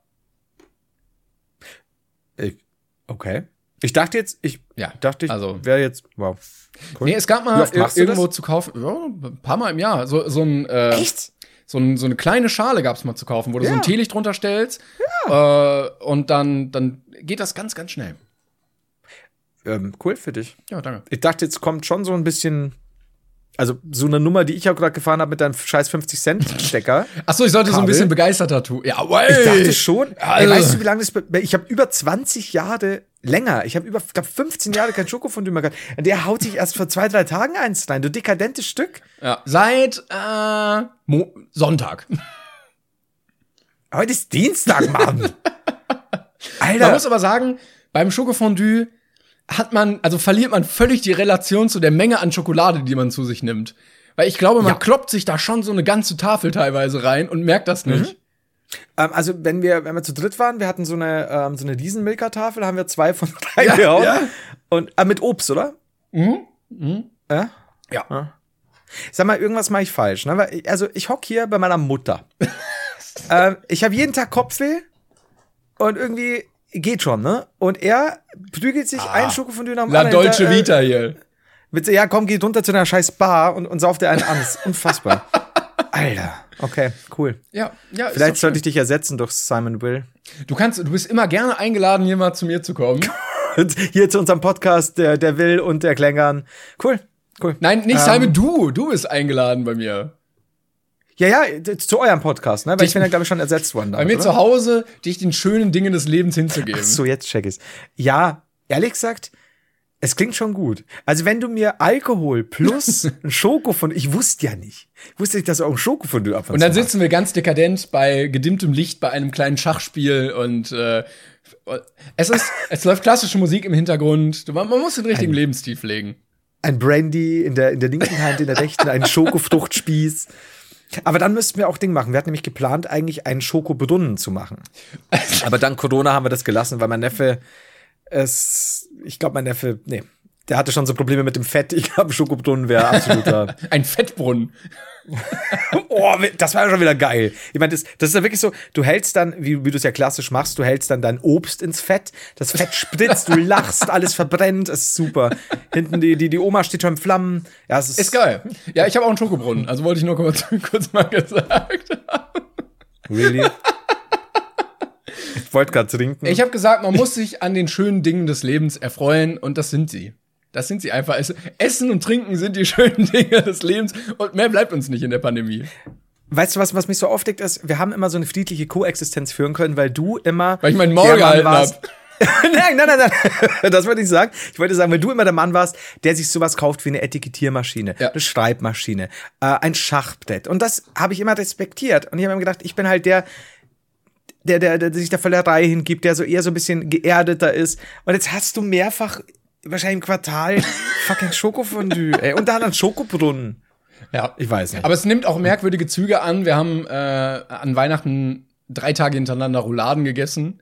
Ich, okay. Ich dachte jetzt, ich ja, dachte, ich also, wäre jetzt, wow. Cool. Nee, es gab mal irgendwo zu kaufen, ja, ein paar Mal im Jahr, so, so ein, äh, Echt? So, ein, so eine kleine Schale gab es mal zu kaufen, wo du ja. so ein Teelicht drunter stellst. Ja. Äh, und dann, dann geht das ganz, ganz schnell. Ähm, cool für dich. Ja, danke. Ich dachte, jetzt kommt schon so ein bisschen. Also so eine Nummer, die ich auch gerade gefahren habe mit deinem scheiß 50 Cent Stecker. *laughs* Achso, ich sollte Kabel. so ein bisschen begeisterter tun. Ja, well. Ich dachte schon. Also. Ey, weißt du, wie lange das ich habe über 20 Jahre länger. Ich habe über glaub, 15 Jahre kein Schokofondue mehr gehabt. Und der haut sich erst vor zwei, drei Tagen eins rein. Du dekadentes Stück. Ja, seit äh, Mo Sonntag. Heute ist Dienstag, Mann. *laughs* Man Alter. muss aber sagen, beim Schokofondue hat man, also verliert man völlig die Relation zu der Menge an Schokolade, die man zu sich nimmt. Weil ich glaube, man Ja. kloppt sich da schon so eine ganze Tafel teilweise rein und merkt das nicht. Ähm, also, wenn wir, wenn wir zu dritt waren, wir hatten so eine, ähm, so eine Riesenmilka-Tafel, haben wir zwei von drei Ja, gehauen. ja. Und äh, mit Obst, oder? Mhm. Ja? Ja. Sag mal, irgendwas mache ich falsch. Ne? Also, ich hock hier bei meiner Mutter. *laughs* ähm, ich habe jeden Tag Kopfweh und irgendwie geht schon, ne? Und er prügelt sich ein Schokofondue nach dem La anderen Dolce hinter, äh, Vita hier. Mit, ja, komm, geh runter zu einer scheiß Bar und, und sauf dir einen an. Das ist unfassbar. *laughs* Alter. Okay, cool. Ja, ja. Vielleicht sollte ich dich ersetzen durch Simon Will. Du kannst, du bist immer gerne eingeladen, hier mal zu mir zu kommen. *laughs* Und hier zu unserem Podcast, der, der Will und der Klängern. Cool, cool. Nein, nicht Ähm. Simon, du. Du bist eingeladen bei mir. Ja, ja, zu eurem Podcast, ne? Weil ich bin ja, glaube ich, schon ersetzt worden. Bei damals, mir oder? zu Hause, dich den schönen Dingen des Lebens hinzugeben. Ach so, jetzt check ich's. Ja, ehrlich gesagt, es klingt schon gut. Also, wenn du mir Alkohol plus *laughs* ein Schoko von, ich wusste ja nicht. Ich wusste nicht, dass du auch ein Schoko von dir ab Und dann sitzen wir ganz dekadent bei gedimmtem Licht bei einem kleinen Schachspiel und äh, es ist, es läuft klassische Musik im Hintergrund. Man, man muss den richtigen Lebensstil pflegen. ein Brandy in der, in der linken Hand, in der rechten ein *laughs* Schokofruchtspieß. Aber dann müssten wir auch Ding machen. Wir hatten nämlich geplant, eigentlich einen Schokobrunnen zu machen. *laughs* Aber dank Corona haben wir das gelassen, weil mein Neffe es, ich glaube, mein Neffe, nee, der hatte schon so Probleme mit dem Fett. Ich glaube, Schokobrunnen wäre absoluter. *laughs* Ein Fettbrunnen. Oh, das war ja schon wieder geil. Ich meine, das, das ist ja wirklich so, du hältst dann, wie, wie du es ja klassisch machst, du hältst dann dein Obst ins Fett, das Fett spritzt, du lachst, alles verbrennt, es ist super. Hinten die, die, die Oma steht schon in Flammen. Ja, es ist, Ist geil. Ja, ich habe auch einen Schokobrunnen. Also wollte ich nur kurz, *laughs* kurz mal gesagt. Really? Ich wollte gerade trinken. Ich habe gesagt, man muss sich an den schönen Dingen des Lebens erfreuen und das sind sie. Das sind sie einfach. Es- Essen und Trinken sind die *laughs* schönen Dinge des Lebens und mehr bleibt uns nicht in der Pandemie. weißt du, was, was mich so aufdeckt ist? Wir haben immer so eine friedliche Koexistenz führen können, weil du immer. Weil ich meinen Mann gehalten warst- hab. *laughs* nein, nein, nein, nein. *laughs* Das wollte ich sagen. Ich wollte sagen, weil du immer der Mann warst, der sich sowas kauft wie eine Etikettiermaschine, Ja. eine Schreibmaschine, äh, ein Schachbrett. Und das habe ich immer respektiert. Und ich habe mir gedacht, ich bin halt der, der, der, der sich der Völlerei hingibt, der so eher so ein bisschen geerdeter ist. Und jetzt hast du mehrfach, wahrscheinlich im Quartal, *laughs* fucking Schokofondue, ey. Und dann einen Schokobrunnen. Ja. Ich weiß nicht. Aber es nimmt auch merkwürdige Züge an. Wir haben äh, an Weihnachten drei Tage hintereinander Rouladen gegessen.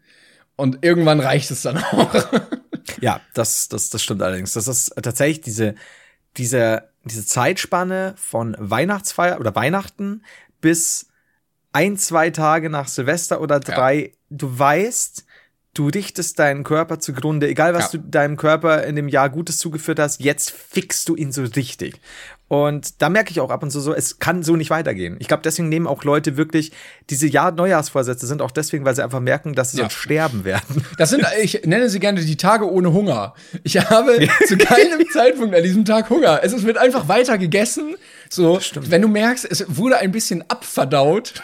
Und irgendwann reicht es dann auch. *laughs* Ja, das, das, das stimmt allerdings. Das ist tatsächlich diese, diese, diese Zeitspanne von Weihnachtsfeier oder Weihnachten bis ein, zwei Tage nach Silvester oder drei. Du weißt, du richtest deinen Körper zugrunde, egal was Ja. du deinem Körper in dem Jahr Gutes zugeführt hast, jetzt fixst du ihn so richtig. Und da merke ich auch ab und zu so, es kann so nicht weitergehen. Ich glaube, deswegen nehmen auch Leute wirklich diese Jahr Neujahrsvorsätze sind auch deswegen, weil sie einfach merken, dass sie Ja. sonst sterben werden. Das sind, *laughs* ich nenne sie gerne die Tage ohne Hunger. Ich habe *laughs* zu keinem Zeitpunkt an diesem Tag Hunger. Es wird einfach weiter gegessen. So, wenn du merkst, es wurde ein bisschen abverdaut,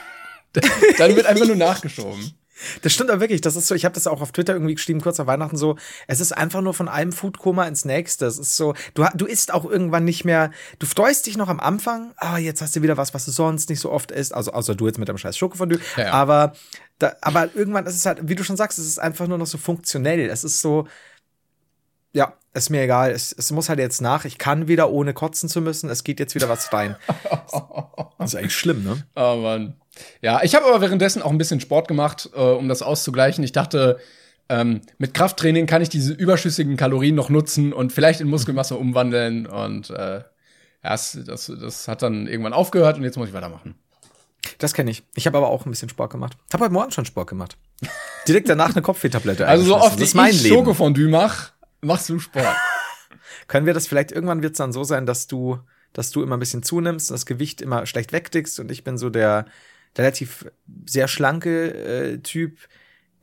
*laughs* dann wird einfach nur nachgeschoben. Das stimmt aber wirklich. Das ist so, ich habe das auch auf Twitter irgendwie geschrieben, kurz nach Weihnachten so. Es ist einfach nur von einem Foodkoma ins nächste. Es ist so, du, du isst auch irgendwann nicht mehr, du freust dich noch am Anfang, ah, jetzt hast du wieder was, was du sonst nicht so oft isst. Also, außer du jetzt mit deinem scheiß Schokofondue. Ja, ja. Aber, da, aber irgendwann ist es halt, wie du schon sagst, es ist einfach nur noch so funktionell. Es ist so, ja, ist mir egal. Es, es muss halt jetzt nach. Ich kann wieder, ohne kotzen zu müssen. Es geht jetzt wieder was rein. *laughs* Das ist eigentlich schlimm, ne? Oh Mann. Ja, ich habe aber währenddessen auch ein bisschen Sport gemacht, äh, um das auszugleichen. Ich dachte, ähm, mit Krafttraining kann ich diese überschüssigen Kalorien noch nutzen und vielleicht in Muskelmasse umwandeln. Und äh, das, das, das hat dann irgendwann aufgehört und jetzt muss ich weitermachen. Das kenne ich. Ich habe aber auch ein bisschen Sport gemacht. Habe heute Morgen schon Sport gemacht. Direkt danach eine Kopfwehtablette. *laughs* Also so oft das ist mein ich Leben. Schokofondue mach, machst du Sport. *laughs* Können wir das vielleicht irgendwann wird es dann so sein, dass du, dass du immer ein bisschen zunimmst und das Gewicht immer schlecht wegdickst und ich bin so der, der relativ sehr schlanke äh, Typ,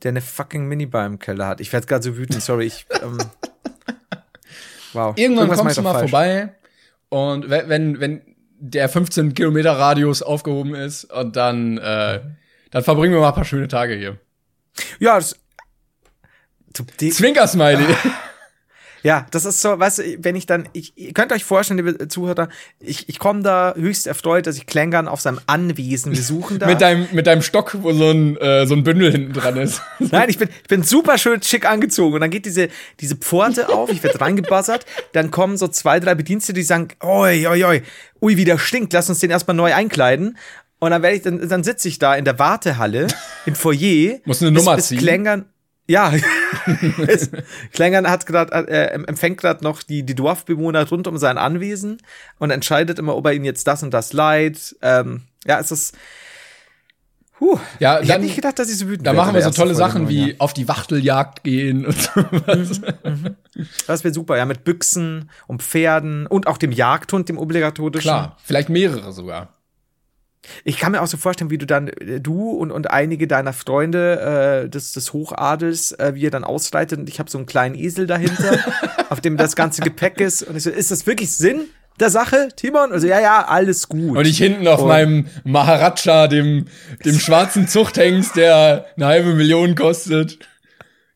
der eine fucking Minibar im Keller hat. Ich werde gerade so wütend. Sorry, ich. Ähm, *laughs* wow. Irgendwann Irgendwas kommst du mal falsch. vorbei und we- wenn, wenn der 15 Kilometer Radius aufgehoben ist und dann, äh, dann verbringen wir mal ein paar schöne Tage hier. Ja, das, du, die, Zwinker-Smiley. *laughs* Ja, das ist so, weißt du, wenn ich dann, ich, ihr könnt euch vorstellen, liebe Zuhörer, ich, ich komme da höchst erfreut, dass ich Klängern auf seinem Anwesen besuchen *laughs* darf. Mit deinem, mit deinem Stock, wo so ein, äh, so ein Bündel hinten dran ist. *laughs* Nein, ich bin, ich bin super schön schick angezogen und dann geht diese, diese Pforte auf, ich werde reingebuzzert, dann kommen so zwei, drei Bedienstete, die sagen, oi, oi, oi, ui, wie der stinkt, lass uns den erstmal neu einkleiden. Und dann werde ich, dann, dann sitze ich da in der Wartehalle, im Foyer. Muss eine Nummer bis, bis ziehen. Klängern, ja, *laughs* *laughs* Klängern hat grad, äh, empfängt gerade noch die, die Dorfbewohner rund um sein Anwesen und entscheidet immer, ob er ihnen jetzt das und das leiht. Ähm, ja, es ist. Huh. Ja, ich hätte nicht gedacht, dass ich so wütend Da machen wir so tolle Folge Sachen im wie Jahr. auf die Wachteljagd gehen und sowas. Das wäre super, ja, mit Büchsen und Pferden und auch dem Jagdhund, dem obligatorischen. Klar, vielleicht mehrere sogar. Ich kann mir auch so vorstellen, wie du dann, äh, du und, und einige deiner Freunde äh, des, des Hochadels, äh, wie ihr dann ausreitet und ich habe so einen kleinen Esel dahinter, *laughs* auf dem das ganze Gepäck ist. Und ich so, ist das wirklich Sinn der Sache, Timon? Also, ja, ja, alles gut. Und ich hinten auf Und- meinem Maharaja, dem, dem schwarzen Zuchthengst, der eine halbe Million kostet.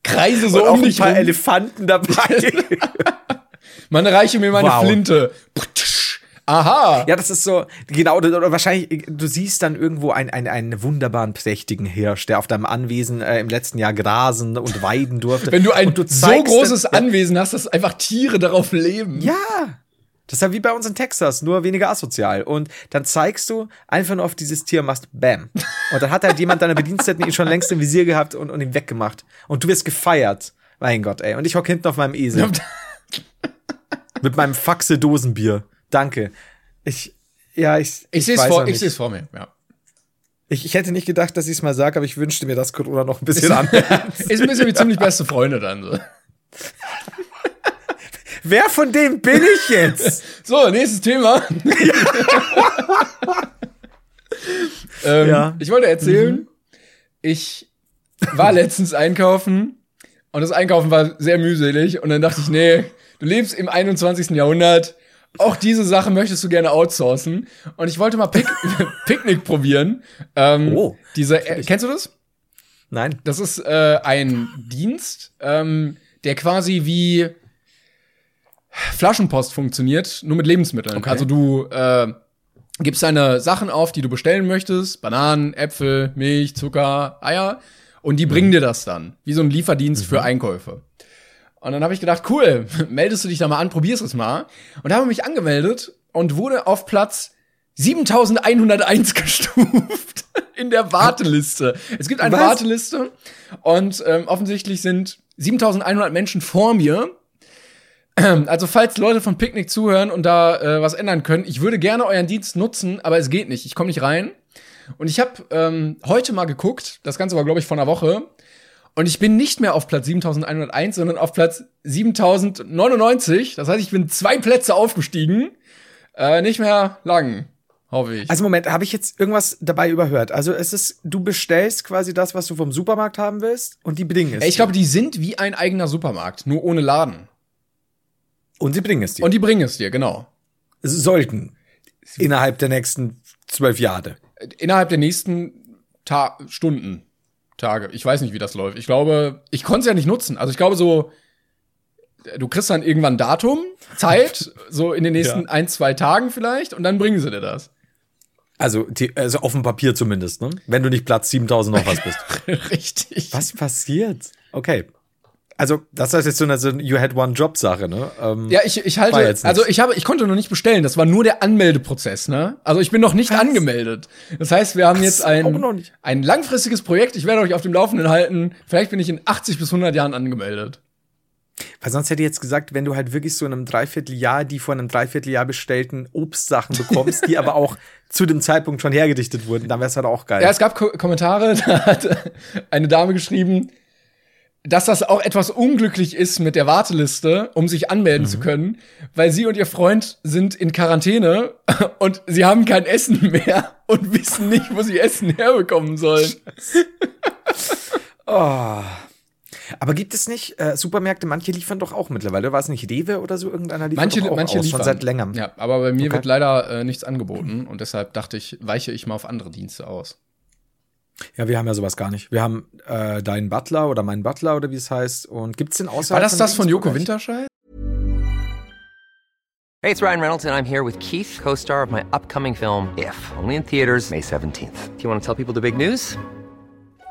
Kreise so und auch um ein dich paar rum. Elefanten dabei. *laughs* Man reiche mir meine Wow. Flinte. Aha. ja, das ist so, genau, oder, wahrscheinlich, du siehst dann irgendwo einen, einen, einen wunderbaren, prächtigen Hirsch, der auf deinem Anwesen äh, im letzten Jahr grasen und weiden durfte. Wenn du ein du so großes dann- Anwesen hast, dass einfach Tiere darauf leben. Ja. Das ist ja wie bei uns in Texas, nur weniger asozial. Und dann zeigst du einfach nur auf dieses Tier machst Bam. Und dann hat halt jemand deiner Bediensteten ihn schon längst im Visier gehabt und, und ihn weggemacht. Und du wirst gefeiert. Mein Gott, ey. Und ich hock hinten auf meinem Esel. Mit meinem Faxe Dosenbier. Danke. Ich, ja, ich. Ich sehe es vor, ich es vor mir. Ja. Ich, ich hätte nicht gedacht, dass ich es mal sage, aber ich wünschte mir, dass Corona noch ein bisschen an. *laughs* Ist ein bisschen wie ziemlich beste Freunde dann so. *laughs* Wer von dem bin ich jetzt? *laughs* So, nächstes Thema. ähm, Ja. Ich wollte erzählen, ich war letztens einkaufen und das Einkaufen war sehr mühselig und dann dachte ich, nee, du lebst im 21. Jahrhundert, auch diese Sache möchtest du gerne outsourcen und ich wollte mal Pick *laughs* Picknick probieren. Ähm, Oh, diese, äh, kennst du das? Nein. Das ist äh, ein Dienst, ähm, der quasi wie Flaschenpost funktioniert, nur mit Lebensmitteln. Okay. Also du äh, gibst deine Sachen auf, die du bestellen möchtest, Bananen, Äpfel, Milch, Zucker, Eier, und die bringen dir das dann, wie so ein Lieferdienst für Einkäufe. Und dann habe ich gedacht, cool, *laughs* meldest du dich da mal an, probierst es mal. Und habe mich angemeldet und wurde auf Platz 7101 *laughs* gestuft in der Warteliste. Es gibt eine Was? Warteliste und ähm, offensichtlich sind 7100 Menschen vor mir. Ähm, Also falls Leute von Picknick zuhören und da äh, was ändern können, ich würde gerne euren Dienst nutzen, aber es geht nicht. Ich komme nicht rein. Und ich habe ähm, heute mal geguckt, das Ganze war, glaube ich, vor einer Woche. Und ich bin nicht mehr auf Platz 7101, sondern auf Platz 7099. Das heißt, ich bin zwei Plätze aufgestiegen. Äh, nicht mehr lang, hoffe ich. Also Moment, habe ich jetzt irgendwas dabei überhört? Also es ist, du bestellst quasi das, was du vom Supermarkt haben willst und die bringen es. ich glaube, die sind wie ein eigener Supermarkt, nur ohne Laden. und sie bringen es dir. Und die bringen es dir, genau. sollten innerhalb der nächsten zwölf Jahre. Innerhalb der nächsten Ta Stunden, Tage. Ich weiß nicht, wie das läuft. Ich glaube, ich konnte es ja nicht nutzen. Also ich glaube so, du kriegst dann irgendwann ein Datum, Zeit, *laughs* so in den nächsten Ja. ein, zwei Tagen vielleicht, und dann bringen sie dir das. Also, die, also auf dem Papier zumindest, ne? Wenn du nicht Platz 7000 noch was bist. *laughs* Richtig. was passiert? Okay. Also, das ist jetzt so eine, so eine You had one Job Sache, ne? Ähm, Ja, ich, ich halte, jetzt also ich habe, ich konnte noch nicht bestellen. Das war nur der Anmeldeprozess, ne? Also ich bin noch nicht Was? angemeldet. Das heißt, wir haben jetzt ein, ein langfristiges Projekt. Ich werde euch auf dem Laufenden halten. Vielleicht bin ich in 80 bis 100 Jahren angemeldet. Weil sonst hätte ich jetzt gesagt, wenn du halt wirklich so in einem Dreivierteljahr die vor einem Dreivierteljahr bestellten Obstsachen bekommst, die aber auch *laughs* zu dem Zeitpunkt schon hergedichtet wurden, dann wäre es halt auch geil. Ja, es gab Ko Kommentare, da hat eine Dame geschrieben, dass das auch etwas unglücklich ist mit der Warteliste, um sich anmelden Mhm. zu können, weil sie und ihr Freund sind in Quarantäne *laughs* und sie haben kein Essen mehr und *laughs* wissen nicht, wo sie Essen *laughs* herbekommen sollen. Oh. Aber gibt es nicht äh, Supermärkte, manche liefern doch auch mittlerweile. War es nicht Rewe oder so? Irgendeiner liefert Manche, doch auch manche aus, liefern. schon seit längerem. Ja, aber bei mir Okay. wird leider äh, nichts angeboten und deshalb dachte ich, weiche ich mal auf andere Dienste aus. Ja, wir haben ja sowas gar nicht. Wir haben äh, deinen Butler oder meinen Butler oder wie es heißt. Und gibt's den außerhalb? War das das von Joko Winterscheid? Hey, it's Ryan Reynolds and I'm here with Keith, co-star of my upcoming film If, only in theaters May 17th. Do you want to tell people the big news?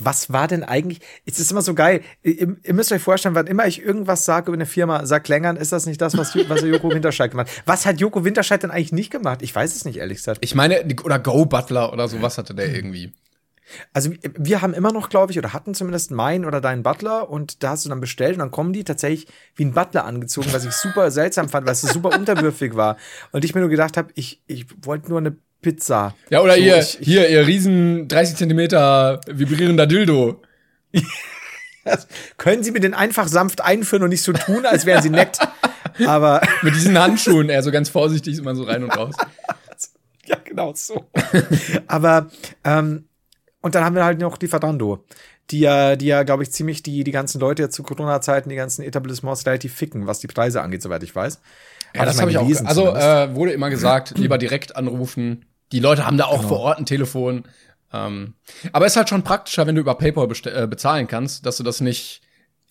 Was war denn eigentlich? Es ist immer so geil. Ihr, ihr müsst euch vorstellen, wann immer ich irgendwas sage über eine Firma, sagt Längern, ist das nicht das, was, was Joko Winterscheid gemacht hat? Was hat Joko Winterscheid denn eigentlich nicht gemacht? Ich weiß es nicht, ehrlich gesagt. Ich meine, oder Go Butler oder sowas hatte der irgendwie. Also wir haben immer noch, glaube ich, oder hatten zumindest meinen oder deinen Butler und da hast du dann bestellt und dann kommen die tatsächlich wie ein Butler angezogen, was ich super seltsam fand, weil es super *laughs* unterwürfig war. Und ich mir nur gedacht habe, ich, ich wollte nur eine Pizza. Ja, oder so, ihr, ich, hier, ihr riesen 30 Zentimeter vibrierender Dildo. Können Sie mir den einfach sanft einführen und nicht so tun, als wären Sie nett? Aber *laughs* mit diesen Handschuhen, er so ganz vorsichtig immer so rein und raus. *laughs* ja, genau so. Aber ähm, und dann haben wir halt noch die Fernando, die ja, die ja, glaube ich, ziemlich die die ganzen Leute ja zu Corona-Zeiten, die ganzen Etablissements relativ ficken, was die Preise angeht, soweit ich weiß. Ja, das habe ich auch. Also äh, wurde immer gesagt, lieber direkt anrufen. Die Leute haben da auch genau. vor Ort ein Telefon. Ähm, aber es ist halt schon praktischer, wenn du über PayPal äh, bezahlen kannst, dass du das nicht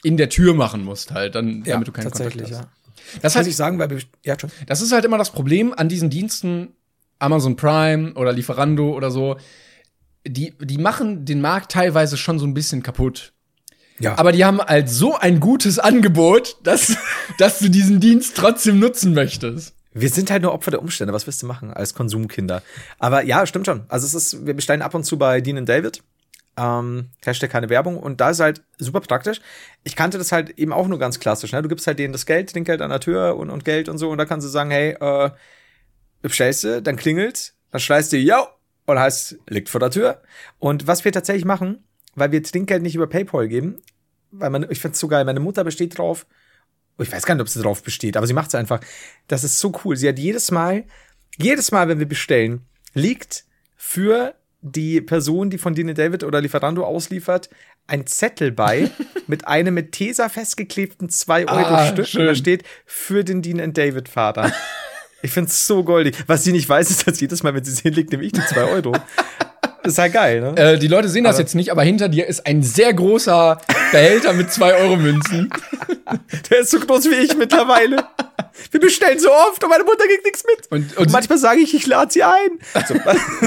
in der Tür machen musst, halt, dann, ja, damit du keinen tatsächlich, Kontakt hast. Ja. Das muss ich sagen, weil ja, schon. Das ist halt immer das Problem an diesen Diensten, Amazon Prime oder Lieferando oder so. Die, die machen den Markt teilweise schon so ein bisschen kaputt. Ja. Aber die haben halt so ein gutes Angebot, dass, *laughs* dass du diesen Dienst trotzdem nutzen möchtest. Wir sind halt nur Opfer der Umstände. Was willst du machen als Konsumkinder? Aber ja, stimmt schon. Also es ist, wir bestellen ab und zu bei Dean David. Ähm, Hashtag keine Werbung. Und da ist halt super praktisch. Ich kannte das halt eben auch nur ganz klassisch. Ne? Du gibst halt denen das Geld, den Geld an der Tür und, und Geld und so. Und da kannst du sagen, hey, äh, bestellst du, dann klingelt, dann schreist du, yo, und heißt, liegt vor der Tür. Und was wir tatsächlich machen, weil wir Trinkgeld nicht über PayPal geben, weil man, ich find's so geil, meine Mutter besteht drauf, ich weiß gar nicht, ob sie drauf besteht, aber sie macht's einfach. Das ist so cool. Sie hat jedes Mal, jedes Mal, wenn wir bestellen, liegt für die Person, die von Dine David oder Lieferando ausliefert, ein Zettel bei *laughs* mit einem mit Tesa festgeklebten 2-Euro-Stück. Ah, und da steht für den Dean David Vater. *laughs* Ich find's so goldig. Was sie nicht weiß, ist, dass jedes Mal, wenn sie es hinlegt, nehme ich die 2 Euro. *laughs* Das ist halt geil, ne? Äh, die Leute sehen das aber jetzt nicht, aber hinter dir ist ein sehr großer Behälter mit 2-Euro-Münzen. *laughs* Der ist so groß wie ich mittlerweile. Wir bestellen so oft und meine Mutter kriegt nichts mit. Und, und, und manchmal sage ich, ich lade sie ein. So.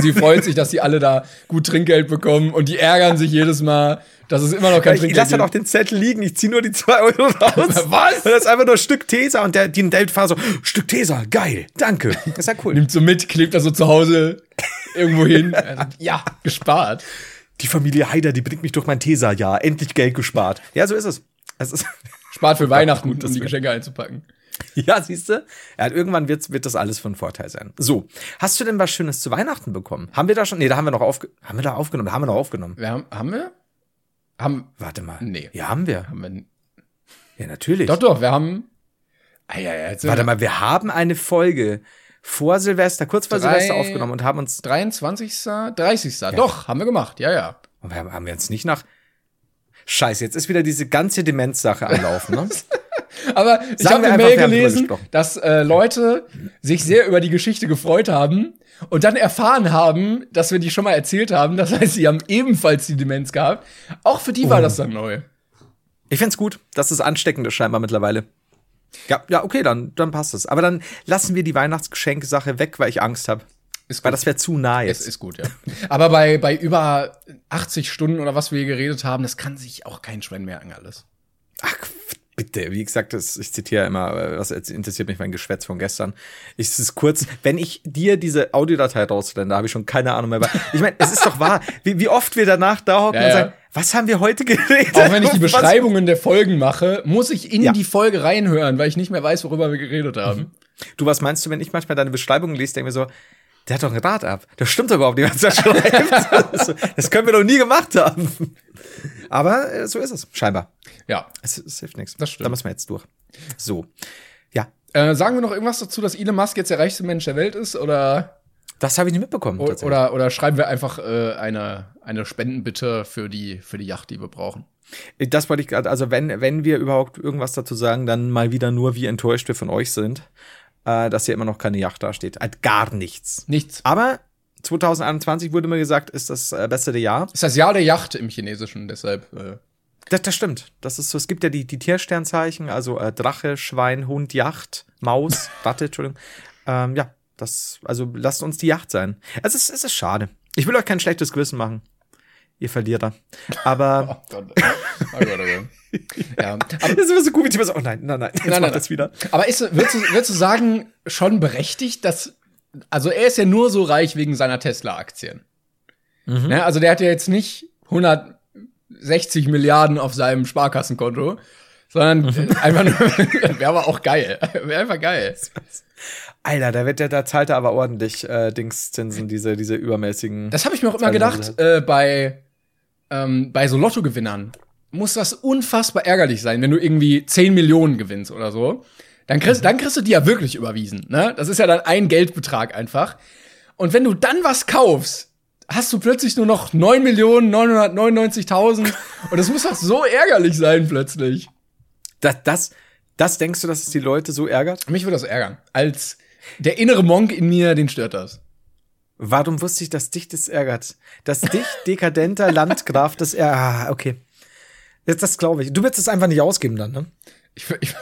sie freut sich, dass sie alle da gut Trinkgeld bekommen und die ärgern sich jedes Mal, dass es immer noch kein ich, Trinkgeld Ich lasse halt auch den Zettel liegen, ich ziehe nur die 2 Euro raus. *laughs* Was? Und das ist einfach nur ein Stück Tesa und der, die Deltfahrer so, Stück Tesa, geil, danke. Das ist ja cool. Nimmt so mit, klebt das so zu Hause irgendwo hin. *laughs* ja, gespart. Die Familie Haider, die bringt mich durch mein Tesa-Jahr. Endlich Geld gespart. Ja, so ist es. es ist *laughs* Spart für Weihnachten, gut, um die Geschenke einzupacken. Ja, siehst du? Ja, irgendwann wird, wird das alles von Vorteil sein. So, hast du denn was Schönes zu Weihnachten bekommen? Haben wir da schon? Nee, da haben wir noch aufge haben wir da aufgenommen. Da haben wir noch aufgenommen. Wir haben, haben wir? Haben, Warte mal. Nee. Ja, haben wir. Haben wir ja, natürlich. Doch, doch, wir haben. Ah, ja, ja, jetzt Warte mal, wir haben eine Folge vor Silvester, kurz vor Drei, Silvester aufgenommen und haben uns. 23. 30. Ja. Doch, haben wir gemacht, ja, ja. Und wir haben, haben wir uns nicht nach. Scheiße, jetzt ist wieder diese ganze Demenzsache am Laufen, ne? *laughs* Aber ich habe eine Mail gelesen, dass äh, Leute sich sehr über die Geschichte gefreut haben und dann erfahren haben, dass wir die schon mal erzählt haben. Das heißt, sie haben ebenfalls die Demenz gehabt. Auch für die oh. war das dann neu. Ich find's gut. Das ist ansteckend ist scheinbar mittlerweile. Ja, ja, okay, dann, dann passt es. Aber dann lassen wir die Weihnachtsgeschenke-Sache weg, weil ich Angst habe. Ist weil das wäre zu nah jetzt. Es ist gut, ja. Aber bei, bei über 80 Stunden oder was wir hier geredet haben, das kann sich auch kein Schwein merken alles. Ach, bitte, wie gesagt, das, ich zitiere immer, äh, was interessiert mich mein Geschwätz von gestern. Ich, es ist kurz, wenn ich dir diese Audiodatei rauslende, habe ich schon keine Ahnung mehr. Ich meine, es ist doch wahr, wie, wie oft wir danach da hocken ja, und sagen, was haben wir heute geredet? Auch wenn ich die Beschreibungen der Folgen mache, muss ich in ja. die Folge reinhören, weil ich nicht mehr weiß, worüber wir geredet haben. Mhm. Du, was meinst du, wenn ich manchmal deine Beschreibungen lese, denke mir so, der hat doch ein Rad ab. Das stimmt doch überhaupt nicht, was er *laughs* schreibt. das können wir doch nie gemacht haben. Aber äh, so ist es, scheinbar. Ja. Es, es hilft nichts. Das stimmt. Da müssen wir jetzt durch. So. Ja. Äh, sagen wir noch irgendwas dazu, dass Elon Musk jetzt der reichste Mensch der Welt ist, oder? Das habe ich nicht mitbekommen. O-. Oder, oder schreiben wir einfach äh, eine, eine Spendenbitte für die, für die Yacht, die wir brauchen. Das wollte ich gerade, also wenn, wenn wir überhaupt irgendwas dazu sagen, dann mal wieder nur, wie enttäuscht wir von euch sind, äh, dass hier immer noch keine Yacht da steht. Halt gar nichts. Nichts. Aber 2021 wurde mir gesagt, ist das äh, beste Jahr. Ist das Jahr der Yacht im Chinesischen, deshalb. Äh, Das, das stimmt. Das ist so, es gibt ja die, die Tiersternzeichen, also äh, Drache, Schwein, Hund, Yacht, Maus, *laughs* Ratte, Entschuldigung. Ähm, ja, das, also lasst uns die Yacht sein. Es ist, es ist schade. Ich will euch kein schlechtes Gewissen machen. Ihr Verlierer. Aber *laughs* oh Gott. Oh Gott, oh Gott. Ja. Aber, *laughs* das ist immer so gut, wie immer so, oh nein, nein, nein, jetzt Nein, nein, das wieder. Aber ist, würdest, du, würdest du sagen, schon berechtigt, dass. Also, er ist ja nur so reich wegen seiner Tesla-Aktien. Ne, also, der hat ja jetzt nicht 160 Milliarden auf seinem Sparkassenkonto, sondern äh, einfach nur. *laughs* Wäre aber auch geil. *laughs* Wäre einfach geil. Alter, da wird der, da zahlt er aber ordentlich äh, Dingszinsen, diese, diese übermäßigen. Das habe ich mir auch immer gedacht, äh, bei, ähm, bei so Lottogewinnern. Muss das unfassbar ärgerlich sein, wenn du irgendwie 10 Millionen gewinnst oder so. Dann kriegst, dann kriegst du die ja wirklich überwiesen. Ne? Das ist ja dann ein Geldbetrag einfach. Und wenn du dann was kaufst, hast du plötzlich nur noch 9 Millionen 999.000. Und das muss doch so ärgerlich sein plötzlich. das, das, das denkst du, dass es die Leute so ärgert? Mich würde das ärgern. Als der innere Monk in mir, den stört das. Warum wusste ich, dass dich das ärgert? Dass dich, *laughs* dekadenter Landgraf, das ärgert. Ah, okay. Das, das glaube ich. Du willst es einfach nicht ausgeben dann, ne? Ich, ich,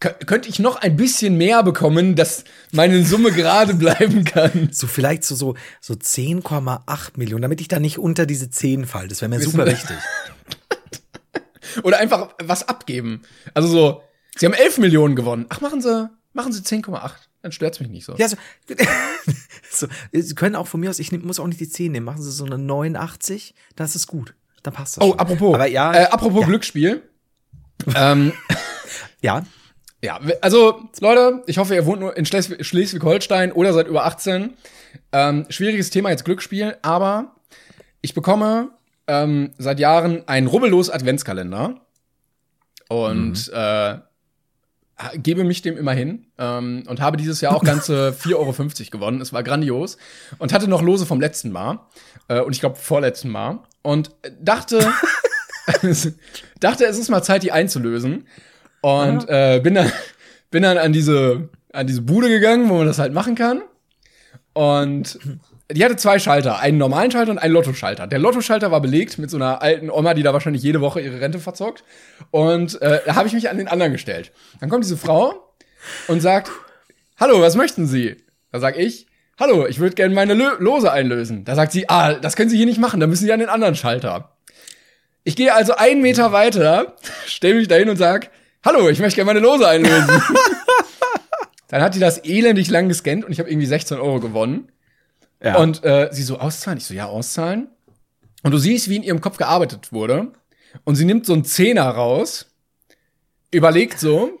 könnte ich noch ein bisschen mehr bekommen, dass meine Summe gerade *laughs* bleiben kann? So vielleicht so, so, so 10,8 Millionen, damit ich da nicht unter diese 10 fall. Das wäre mir Wissen super wichtig. *laughs* Oder einfach was abgeben. Also so, sie haben 11 Millionen gewonnen. Ach, machen sie, machen sie 10,8. Dann stört's mich nicht so. Ja, so, *laughs* so. Sie können auch von mir aus, ich muss auch nicht die 10 nehmen. Machen Sie so eine 89, das ist gut. Dann passt das. Oh, schon. apropos. Aber ja, äh, apropos ja, Glücksspiel. ähm, ja. Ja, also, Leute, ich hoffe, ihr wohnt nur in Schles- Schleswig-Holstein oder seid über 18. Ähm, schwieriges Thema jetzt Glücksspiel, aber ich bekomme ähm, seit Jahren einen rubbellos Adventskalender und äh, gebe mich dem immer hin ähm, und habe dieses Jahr auch ganze *laughs* 4,50 Euro gewonnen. Es war grandios und hatte noch Lose vom letzten Mal äh, und ich glaube vorletzten Mal und dachte, *laughs* *laughs* dachte, es ist mal Zeit, die einzulösen und äh, bin dann *laughs* bin dann an diese an diese Bude gegangen, wo man das halt machen kann und die hatte zwei Schalter, einen normalen Schalter und einen Lottoschalter. Der Lottoschalter war belegt mit so einer alten Oma, die da wahrscheinlich jede Woche ihre Rente verzockt. Und äh, da habe ich mich an den anderen gestellt. Dann kommt diese Frau und sagt, Hallo, was möchten Sie? Da sag ich, Hallo, ich würde gerne meine Lö Lose einlösen. Da sagt sie, ah, das können Sie hier nicht machen, da müssen Sie an den anderen Schalter. Ich gehe also einen Meter weiter, *laughs* stelle mich dahin und sag, Hallo, ich möchte gerne meine Lose einlösen. *laughs* Dann hat die das elendig lang gescannt und ich habe irgendwie 16 Euro gewonnen. ja. Und äh, sie so, auszahlen? Ich so, ja, auszahlen. Und du siehst, wie in ihrem Kopf gearbeitet wurde. Und sie nimmt so einen Zehner raus, überlegt so,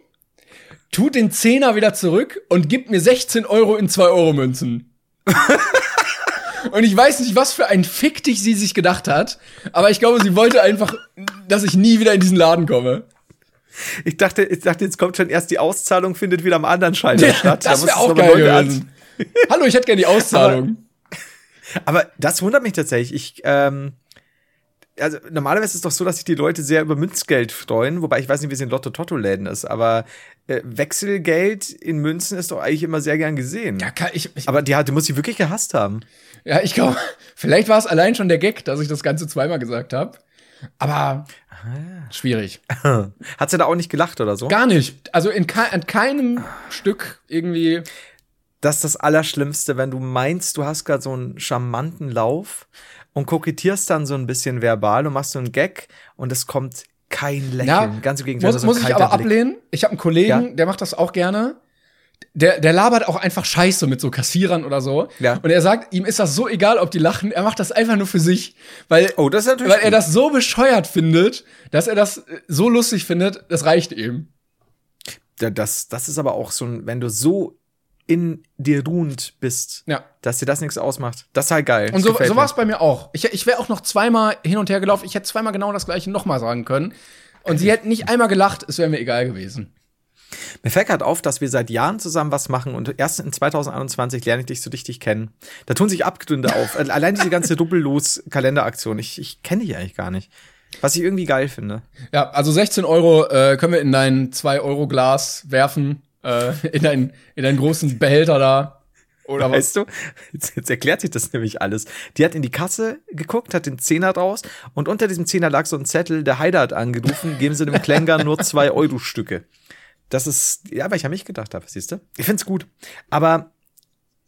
tut den Zehner wieder zurück und gibt mir 16 Euro in 2-Euro-Münzen. *laughs* und ich weiß nicht, was für ein Fick dich sie sich gedacht hat, aber ich glaube, sie wollte einfach, dass ich nie wieder in diesen Laden komme. Ich dachte, ich dachte, jetzt kommt schon erst die Auszahlung, findet wieder am anderen Schalter statt. Da das muss wäre auch geil gewesen. Hallo, ich hätte gerne die *laughs* Auszahlung. Aber das wundert mich tatsächlich. Ich, ähm, also normalerweise ist es doch so, dass sich die Leute sehr über Münzgeld freuen, wobei ich weiß nicht, wie es in Lotto-Totto-Läden ist, aber äh, Wechselgeld in Münzen ist doch eigentlich immer sehr gern gesehen. ja, kann, ich, ich, aber die, hat- die muss sie wirklich gehasst haben. Ja, ich glaube, *laughs* vielleicht war es allein schon der Gag, dass ich das Ganze zweimal gesagt habe. Aber schwierig. *laughs* Hat sie da auch nicht gelacht oder so? Gar nicht. Also in kei an keinem Stück irgendwie. Das ist das Allerschlimmste, wenn du meinst, du hast gerade so einen charmanten Lauf und kokettierst dann so ein bisschen verbal und machst so einen Gag und es kommt kein Lächeln. Ja, Ganz im Gegenteil. muss, so muss ich aber Blick. ablehnen. Ich habe einen Kollegen, Ja. der macht das auch gerne. Der, der labert auch einfach Scheiße mit so Kassierern oder so. Ja. Und er sagt, ihm ist das so egal, ob die lachen. Er macht das einfach nur für sich. Weil, Oh, das ist natürlich weil er das so bescheuert findet, dass er das äh, so lustig findet, das reicht ihm. Da- das, das ist aber auch so ein, wenn du so in dir ruhend bist, Ja. dass dir das nichts ausmacht. Das ist halt geil. Und so, so war es bei mir auch. Ich, ich wäre auch noch zweimal hin und her gelaufen. Ich hätte zweimal genau das gleiche nochmal sagen können. Und sie hätten nicht einmal gelacht, es wäre mir egal gewesen. Mir fällt gerade auf, dass wir seit Jahren zusammen was machen und erst in 2021 lerne ich dich so richtig kennen. Da tun sich Abgründe auf. Allein diese ganze *laughs* Doppellos-Kalenderaktion. Ich, ich kenne die eigentlich gar nicht. Was ich irgendwie geil finde. Ja, also 16 Euro äh, können wir in dein 2-Euro-Glas werfen, äh, in, deinen, in deinen großen Behälter da. Oder was? Weißt du, jetzt, jetzt erklärt sich das nämlich alles. Die hat in die Kasse geguckt, hat den Zehner draus und unter diesem Zehner lag so ein Zettel, der Heider hat angerufen, geben Sie dem Klänger nur zwei Euro-Stücke. Das ist, ja, weil ich an mich gedacht habe, siehst du? Ich find's gut. Aber,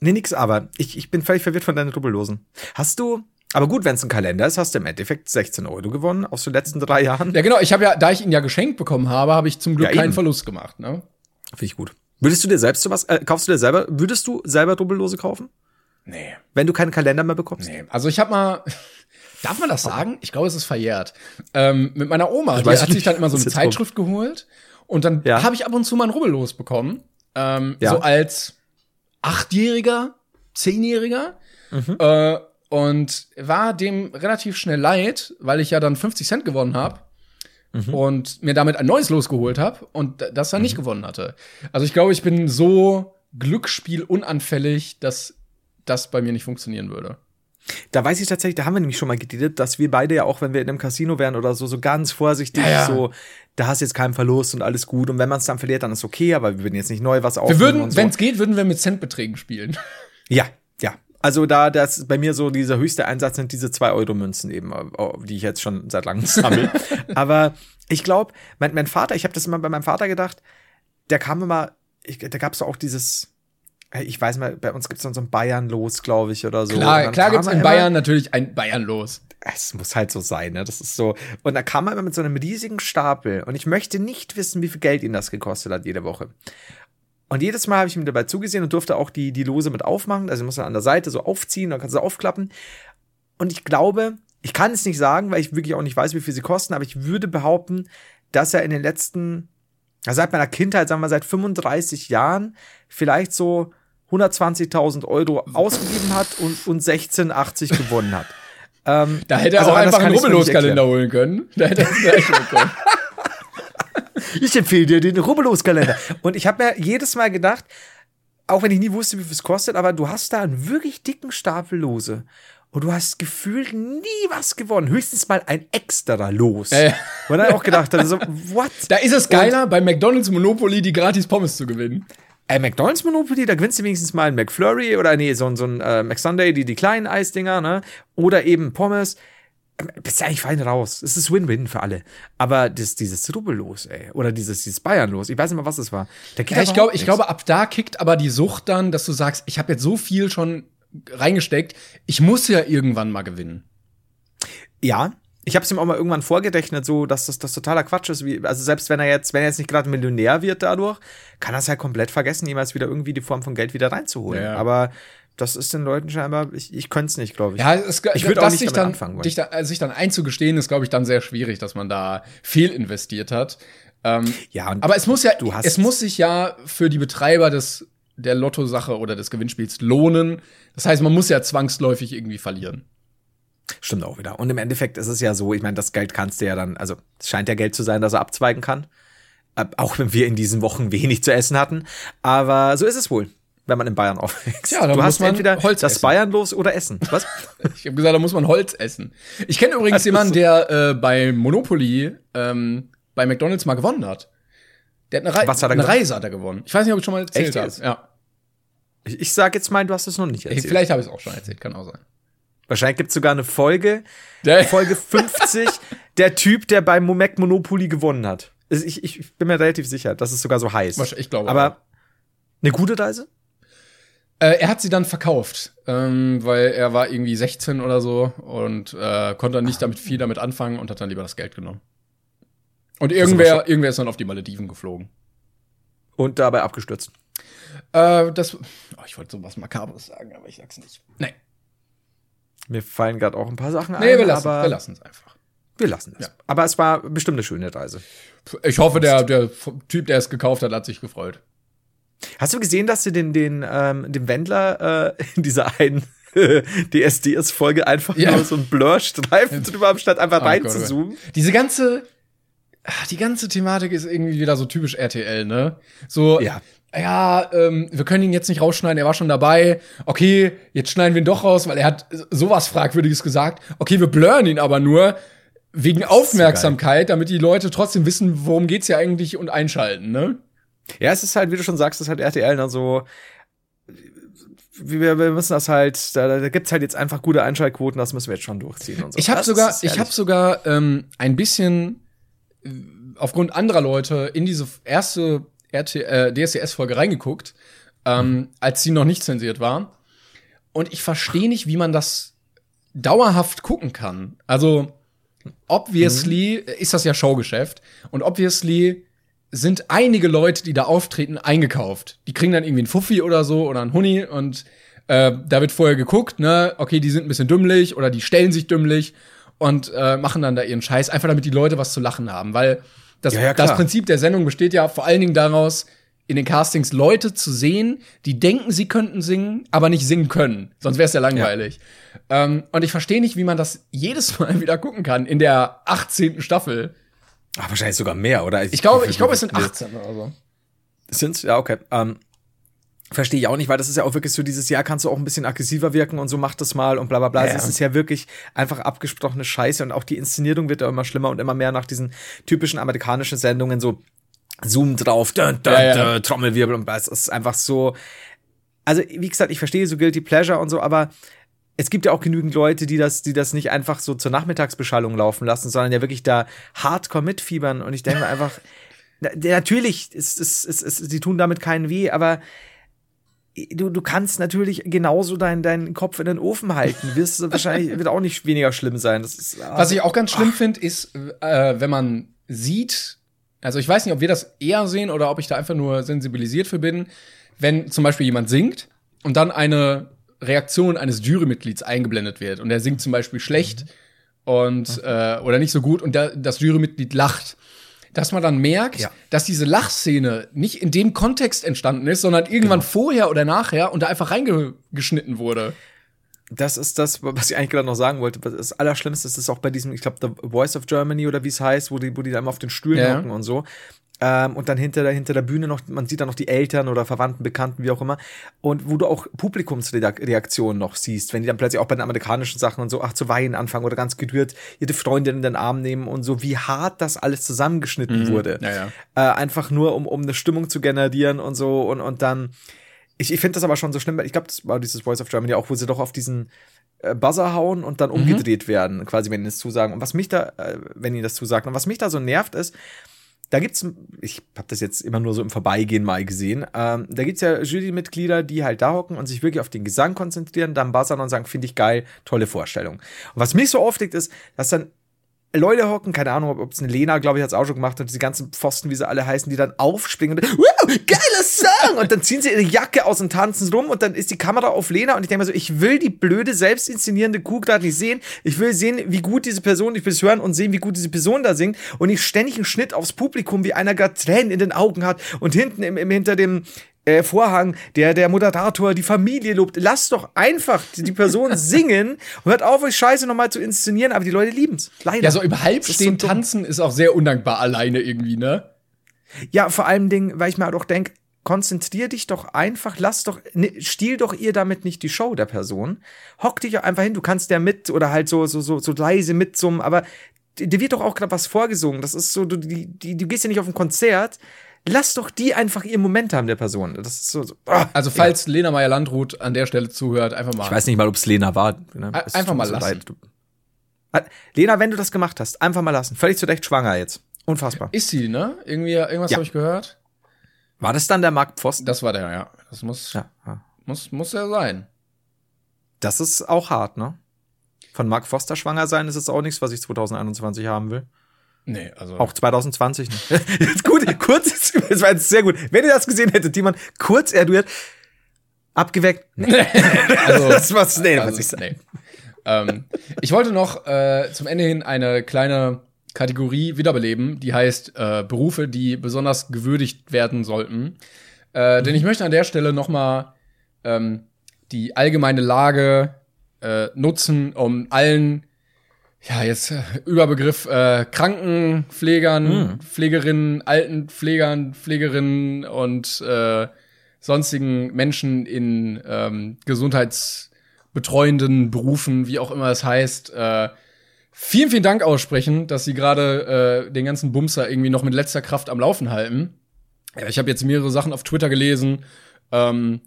nee, nix aber. Ich, ich bin völlig verwirrt von deinen Rubbellosen. Hast du, aber gut, wenn es ein Kalender ist, hast du im Endeffekt 16 Euro gewonnen aus den letzten drei Jahren. Ja, genau. Ich habe ja, da ich ihn ja geschenkt bekommen habe, habe ich zum Glück Ja, keinen Verlust gemacht. Ne? Finde ich gut. Würdest du dir selbst sowas, äh, kaufst du dir selber, würdest du selber Rubbellose kaufen? Nee. Wenn du keinen Kalender mehr bekommst? Nee. Also ich habe mal, *laughs* darf man das sagen? Ich glaube, es ist verjährt. Ähm, mit meiner Oma, die hat sich dann immer so eine. Zeitschrift geholt und dann Ja. habe ich ab und zu mal ein Rubbellos bekommen. Ähm, Ja. So als Achtjähriger, Zehnjähriger. Mhm. Äh, und war dem relativ schnell leid, weil ich ja dann 50 Cent gewonnen habe. Mhm. Und mir damit ein neues Los geholt habe und das dann nicht gewonnen hatte. Also ich glaube, ich bin so Glücksspiel unanfällig, dass das bei mir nicht funktionieren würde. Da weiß ich tatsächlich, da haben wir nämlich schon mal geredet, dass wir beide ja auch, wenn wir in einem Casino wären oder so, so ganz vorsichtig, Ja, ja. so, da hast du jetzt keinen Verlust und alles gut. Und wenn man es dann verliert, dann ist okay, aber wir würden jetzt nicht neu was Wir aufnehmen würden, und so. wenn es geht, würden wir mit Centbeträgen spielen. *laughs* Ja, ja. Also da, das bei mir so dieser höchste Einsatz sind diese 2-Euro-Münzen eben, äh, die ich jetzt schon seit langem *laughs* sammle. Aber ich glaube, mein, mein Vater, ich habe das immer bei meinem Vater gedacht, der kam immer, ich, da gab es auch dieses, ich weiß mal, bei uns gibt es dann so ein Bayern-Los, glaube ich, oder so. Klar, dann klar kam gibt's er in immer- Bayern natürlich ein Bayern los. es muss halt so sein, ne? Das ist so. Und da kam er immer mit so einem riesigen Stapel. Und ich möchte nicht wissen, wie viel Geld ihn das gekostet hat jede Woche. Und jedes Mal habe ich ihm dabei zugesehen und durfte auch die, die Lose mit aufmachen. Also muss man an der Seite so aufziehen, dann kannst du aufklappen. Und ich glaube, ich kann es nicht sagen, weil ich wirklich auch nicht weiß, wie viel sie kosten, aber ich würde behaupten, dass er in den letzten, also seit meiner Kindheit, sagen wir seit 35 Jahren, vielleicht so 120.000 Euro ausgegeben hat und, und 16,80 gewonnen hat. Ähm, Da hätte er also auch einfach einen Rubbellos-Kalender holen können. Da hätte er es gleich bekommen. *laughs* *laughs* Ich empfehle dir den Rubbellos-Kalender. Und ich habe mir jedes Mal gedacht, auch wenn ich nie wusste, wie viel es kostet, aber du hast da einen wirklich dicken Stapel Lose. Und du hast gefühlt nie was gewonnen. Höchstens mal ein extra Los. Ja, ja. Und dann auch gedacht, also, what? Da ist es geiler, bei McDonalds Monopoly die gratis Pommes zu gewinnen. Ey, McDonalds Monopoly, da gewinnst du wenigstens mal ein McFlurry oder nee, so, ein- so ein äh, McSunday, die, die kleinen Eisdinger, ne? Oder eben Pommes. Ähm, Bist du eigentlich fein raus. Es ist Win-Win für alle. Aber das, dieses Rubbellos, ey. Oder dieses, dieses Bayernlos, ich weiß nicht mehr, was es war. Ja, ich glaube, ich glaube, ab da kickt aber die Sucht dann, dass du sagst, ich habe jetzt so viel schon reingesteckt, ich muss ja irgendwann mal gewinnen. Ja, ich habe es ihm auch mal irgendwann vorgerechnet, so dass das, das totaler Quatsch ist. Wie, also selbst wenn er jetzt, wenn er jetzt nicht gerade Millionär wird dadurch, kann er es halt komplett vergessen, jemals wieder irgendwie die Form von Geld wieder reinzuholen. Ja. Aber das ist den Leuten scheinbar, ich, ich könnte es nicht, glaube ich. Ja, es, Ich würd auch nicht sich damit dann, anfangen wollen. dich da, also sich dann einzugestehen, ist, glaube ich, dann sehr schwierig, dass man da fehlinvestiert hat. Ähm, ja, aber es muss ja, du hast- es muss sich ja für die Betreiber des, der Lottosache oder des Gewinnspiels lohnen. Das heißt, man muss ja zwangsläufig irgendwie verlieren. Stimmt auch wieder. Und im Endeffekt ist es ja so, ich meine, das Geld kannst du ja dann, also es scheint ja Geld zu sein, das er abzweigen kann. Äh, Auch wenn wir in diesen Wochen wenig zu essen hatten. Aber so ist es wohl, wenn man in Bayern *laughs* aufwächst. Ja, dann du muss hast man entweder Holz das essen. Bayern los oder Essen. Was? *laughs* Ich habe gesagt, da muss man Holz essen. Ich kenne übrigens jemanden, der äh, bei Monopoly ähm, bei McDonalds mal gewonnen hat. Der hat eine, Rei Was hat er eine gewonnen? Reise hat er gewonnen. Ich weiß nicht, ob ich schon mal erzählt habe. Ja. Ich, ich sag jetzt mal, du hast es noch nicht Ich, erzählt. vielleicht habe ich es auch schon erzählt, kann auch sein. Wahrscheinlich gibt es sogar eine Folge, Der- Folge 50, *laughs* der Typ, der beim Mac Monopoly gewonnen hat. Ich, ich, bin mir relativ sicher, dass es sogar so heißt. Ich glaube Aber eine gute Reise? Äh, er hat sie dann verkauft, ähm, weil er war irgendwie 16 oder so und äh, konnte dann nicht damit viel damit anfangen und hat dann lieber das Geld genommen. Und irgendwer, irgendwer ist dann auf die Malediven geflogen. Und dabei abgestürzt. Äh, das, oh, ich wollte sowas Makabres sagen, aber ich sag's nicht. Nee, Mir fallen gerade auch ein paar Sachen nee ein, wir lassen aber wir lassen es einfach. wir lassen es. Ja. Aber es war bestimmt eine schöne Reise. Ich hoffe, der, der Typ, der es gekauft hat, hat sich gefreut. Hast du gesehen, dass sie den, den, ähm, dem Wendler äh, *laughs* in dieser einen *laughs* DSDS-Folge einfach Ja. nur so ein Blur-Streifen *laughs* drüber haben, statt einfach Oh oh reinzuzoomen? Diese ganze, ach, die ganze Thematik ist irgendwie wieder so typisch RTL, ne? So, Ja. Ja, ähm, wir können ihn jetzt nicht rausschneiden, er war schon dabei. Okay, jetzt schneiden wir ihn doch raus, weil er hat sowas Fragwürdiges gesagt. Okay, wir blurren ihn aber nur wegen Aufmerksamkeit, damit die Leute trotzdem wissen, worum geht's ja eigentlich und einschalten, ne? Ja, es ist halt, wie du schon sagst, es ist halt RTL dann so. Wir, wir müssen das halt, da, da gibt's halt jetzt einfach gute Einschaltquoten, das müssen wir jetzt schon durchziehen und so. Ich habe sogar, ich habe ehrlich. sogar ähm, ein bisschen äh, aufgrund anderer Leute in diese erste äh, DSDS-Folge reingeguckt, ähm, als sie noch nicht zensiert war. Und ich verstehe nicht, wie man das dauerhaft gucken kann. Also obviously ist das ja Showgeschäft und obviously sind einige Leute, die da auftreten, eingekauft. Die kriegen dann irgendwie einen Fuffi oder so oder einen Huni und äh, da wird vorher geguckt, ne, okay, die sind ein bisschen dümmlich oder die stellen sich dümmlich und äh, machen dann da ihren Scheiß, einfach damit die Leute was zu lachen haben. Weil das, Ja, ja, das Prinzip der Sendung besteht ja vor allen Dingen daraus, in den Castings Leute zu sehen, die denken, sie könnten singen, aber nicht singen können. Sonst wäre es ja langweilig. Ähm, und ich verstehe nicht, wie man das jedes *laughs* Mal wieder gucken kann in der 18. Staffel. Ach, wahrscheinlich sogar mehr, oder? Ich glaube, ich glaube, es sind 18 oder so. Sind's? Ja, okay. Ähm, Verstehe ich auch nicht, weil das ist ja auch wirklich so dieses Jahr kannst du auch ein bisschen aggressiver wirken und so mach das mal und bla bla bla. Ja. Es ist ja wirklich einfach abgesprochene Scheiße und auch die Inszenierung wird ja immer schlimmer und immer mehr nach diesen typischen amerikanischen Sendungen so Zoom drauf, dun, dun, Ja, ja. dun, Trommelwirbel und es ist einfach so. Also, wie gesagt, ich verstehe so Guilty Pleasure und so, aber es gibt ja auch genügend Leute, die das, die das nicht einfach so zur Nachmittagsbeschallung laufen lassen, sondern ja wirklich da hardcore mitfiebern. Und ich denke einfach, na, natürlich, ist, ist, ist, ist, sie tun damit keinen weh, aber du, du kannst natürlich genauso deinen deinen Kopf in den Ofen halten. Wirst wahrscheinlich *laughs* wird auch nicht weniger schlimm sein. Ist, Was ich auch ganz schlimm finde, ist, äh, wenn man sieht, also ich weiß nicht, ob wir das eher sehen oder ob ich da einfach nur sensibilisiert für bin, wenn zum Beispiel jemand singt und dann eine Reaktion eines Jurymitglieds eingeblendet wird und der singt zum Beispiel schlecht und äh, oder nicht so gut und da, das Jurymitglied lacht. Dass man dann merkt, Ja. dass diese Lachszene nicht in dem Kontext entstanden ist, sondern irgendwann vorher oder nachher und da einfach reingeschnitten wurde. Das ist das, was ich eigentlich gerade noch sagen wollte. Das Allerschlimmste ist auch bei diesem, ich glaube, The Voice of Germany oder wie es heißt, wo die, wo die da immer auf den Stühlen Ja. hocken und so. Ähm, und dann hinter der, hinter der Bühne noch, man sieht da noch die Eltern oder Verwandten, Bekannten, wie auch immer. Und wo du auch Publikumsreaktionen noch siehst, wenn die dann plötzlich auch bei den amerikanischen Sachen und so, ach, zu weinen anfangen oder ganz gerührt ihre Freundin in den Arm nehmen und so, wie hart das alles zusammengeschnitten wurde. Ja, ja. Äh, einfach nur, um, um eine Stimmung zu generieren und so und, und dann. Ich, ich finde das aber schon so schlimm, weil ich glaube, das war dieses Voice of Germany auch, wo sie doch auf diesen äh, Buzzer hauen und dann umgedreht werden, quasi, wenn ihnen das zusagen. Und was mich da, äh, wenn ihnen das zusagen, und was mich da so nervt, ist, da gibt's, ich habe das jetzt immer nur so im Vorbeigehen mal gesehen, ähm, da gibt's ja Jurymitglieder, die halt da hocken und sich wirklich auf den Gesang konzentrieren, dann buzzern und sagen, finde ich geil, tolle Vorstellung. Und was mich so aufregt, ist, dass dann Leute hocken, keine Ahnung, ob es eine Lena, glaube ich, hat es auch schon gemacht und diese ganzen Pfosten, wie sie alle heißen, die dann aufspringen und wow, geiler Song! Und dann ziehen sie ihre Jacke aus und tanzen rum und dann ist die Kamera auf Lena und ich denke mir so, ich will die blöde, selbst inszenierende Kuh gerade nicht sehen. Ich will sehen, wie gut diese Person, ich will es hören und sehen, wie gut diese Person da singt und nicht ständig einen Schnitt aufs Publikum, wie einer gerade Tränen in den Augen hat und hinten im, im hinter dem äh, Vorhang, der, der Moderator die Familie lobt. Lasst doch einfach die Person *laughs* singen und hört auf, euch Scheiße nochmal zu inszenieren, aber die Leute lieben's. Leider. Ja, so im Halbstehen so tanzen ist auch sehr undankbar alleine irgendwie, ne? Ja, vor allem Dingen, weil ich mir auch denke, konzentrier dich doch einfach, lass doch, ne, stiehl doch ihr damit nicht die Show der Person. Hock dich einfach hin, du kannst ja mit oder halt so, so, so, so leise mitsummen, aber dir wird doch auch gerade was vorgesungen. Das ist so, du, die, die, du gehst ja nicht auf ein Konzert. Lass doch die einfach ihren Moment haben, der Person. Das ist so. so ah. Also, falls Lena Meyer-Landrut an der Stelle zuhört, einfach mal. Ich weiß nicht mal, ob es Lena war. Ne? Es einfach mal so lassen. leid. Lena, wenn du das gemacht hast, einfach mal lassen. Völlig zu Recht schwanger jetzt. Unfassbar. Ist sie, ne? Irgendwie, irgendwas Ja. habe ich gehört. War das dann der Mark Pfosten? Das war der, ja. Das muss, ja. ja. muss, muss er sein. Das ist auch hart, ne? Von Mark Foster schwanger sein ist jetzt auch nichts, was ich 2021 haben will. Nee, also. Auch 2020 nicht. *laughs* jetzt *laughs* kurz, das war jetzt sehr gut. Wenn ihr das gesehen hättet, jemand kurz erduert, abgeweckt. Nee. *laughs* also, das war's, nee, also, muss ich sagen. nee. ähm, ich wollte noch äh, zum Ende hin eine kleine Kategorie wiederbeleben, die heißt äh, Berufe, die besonders gewürdigt werden sollten. Äh, Denn ich möchte an der Stelle noch mal ähm, die allgemeine Lage äh, nutzen, um allen ja, jetzt äh, Überbegriff äh, Krankenpflegern, Pflegerinnen, Altenpflegern, Pflegerinnen und äh, sonstigen Menschen in ähm, gesundheitsbetreuenden Berufen, wie auch immer es heißt, äh, vielen, vielen Dank aussprechen, dass sie gerade äh, den ganzen Bumster irgendwie noch mit letzter Kraft am Laufen halten. Ja, ich habe jetzt mehrere Sachen auf Twitter gelesen, ähm,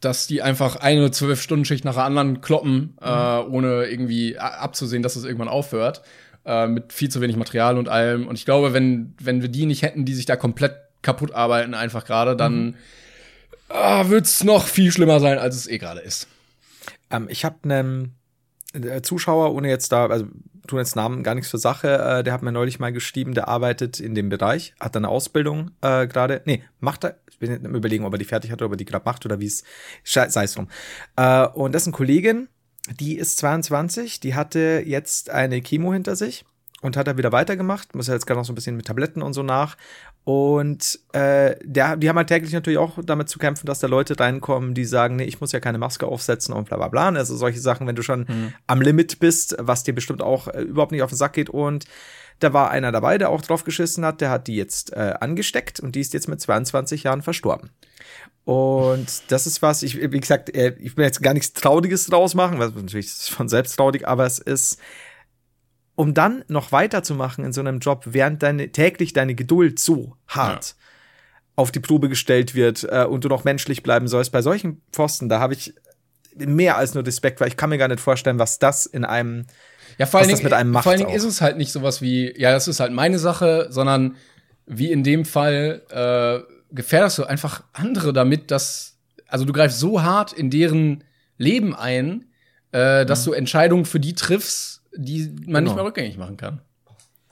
dass die einfach eine zwölf Stunden Schicht nach der anderen kloppen, äh, ohne irgendwie abzusehen, dass es irgendwann aufhört, äh, mit viel zu wenig Material und allem. Und ich glaube, wenn wenn wir die nicht hätten, die sich da komplett kaputt arbeiten, einfach gerade, dann ah, wird's noch viel schlimmer sein, als es eh gerade ist. Ähm, ich habe einen äh, Zuschauer, ohne jetzt da, also tun jetzt Namen gar nichts für Sache, äh, der hat mir neulich mal geschrieben, der arbeitet in dem Bereich, hat eine Ausbildung äh, gerade, nee, macht er, ich bin am überlegen, ob er die fertig hat oder ob er die gerade macht oder wie es, sei es drum. Äh, und dessen Kollegin, die ist 22, die hatte jetzt eine Chemo hinter sich und hat da wieder weitergemacht, muss ja jetzt gerade noch so ein bisschen mit Tabletten und so nach. Und äh, der, die haben halt täglich natürlich auch damit zu kämpfen, dass da Leute reinkommen, die sagen, nee, ich muss ja keine Maske aufsetzen und bla bla bla. Also solche Sachen, wenn du schon am Limit bist, was dir bestimmt auch äh, überhaupt nicht auf den Sack geht. Und da war einer dabei, der auch drauf geschissen hat, der hat die jetzt äh, angesteckt und die ist jetzt mit 22 Jahren verstorben. Und das ist was, ich, wie gesagt, äh, ich will jetzt gar nichts Trauriges draus machen, was natürlich ist von selbst traurig, aber es ist, um dann noch weiterzumachen in so einem Job, während deine, täglich deine Geduld so hart auf die Probe gestellt wird äh, und du noch menschlich bleiben sollst, bei solchen Pfosten, da habe ich mehr als nur Respekt, weil ich kann mir gar nicht vorstellen, was das in einem Ja, vor allen Dingen, mit einem macht vor allen Dingen auch. ist es halt nicht sowas wie, ja, das ist halt meine Sache, sondern wie in dem Fall äh, gefährdest du einfach andere damit, dass, also du greifst so hart in deren Leben ein, äh, dass du Entscheidungen für die triffst, die man nicht Genau. mehr rückgängig machen kann.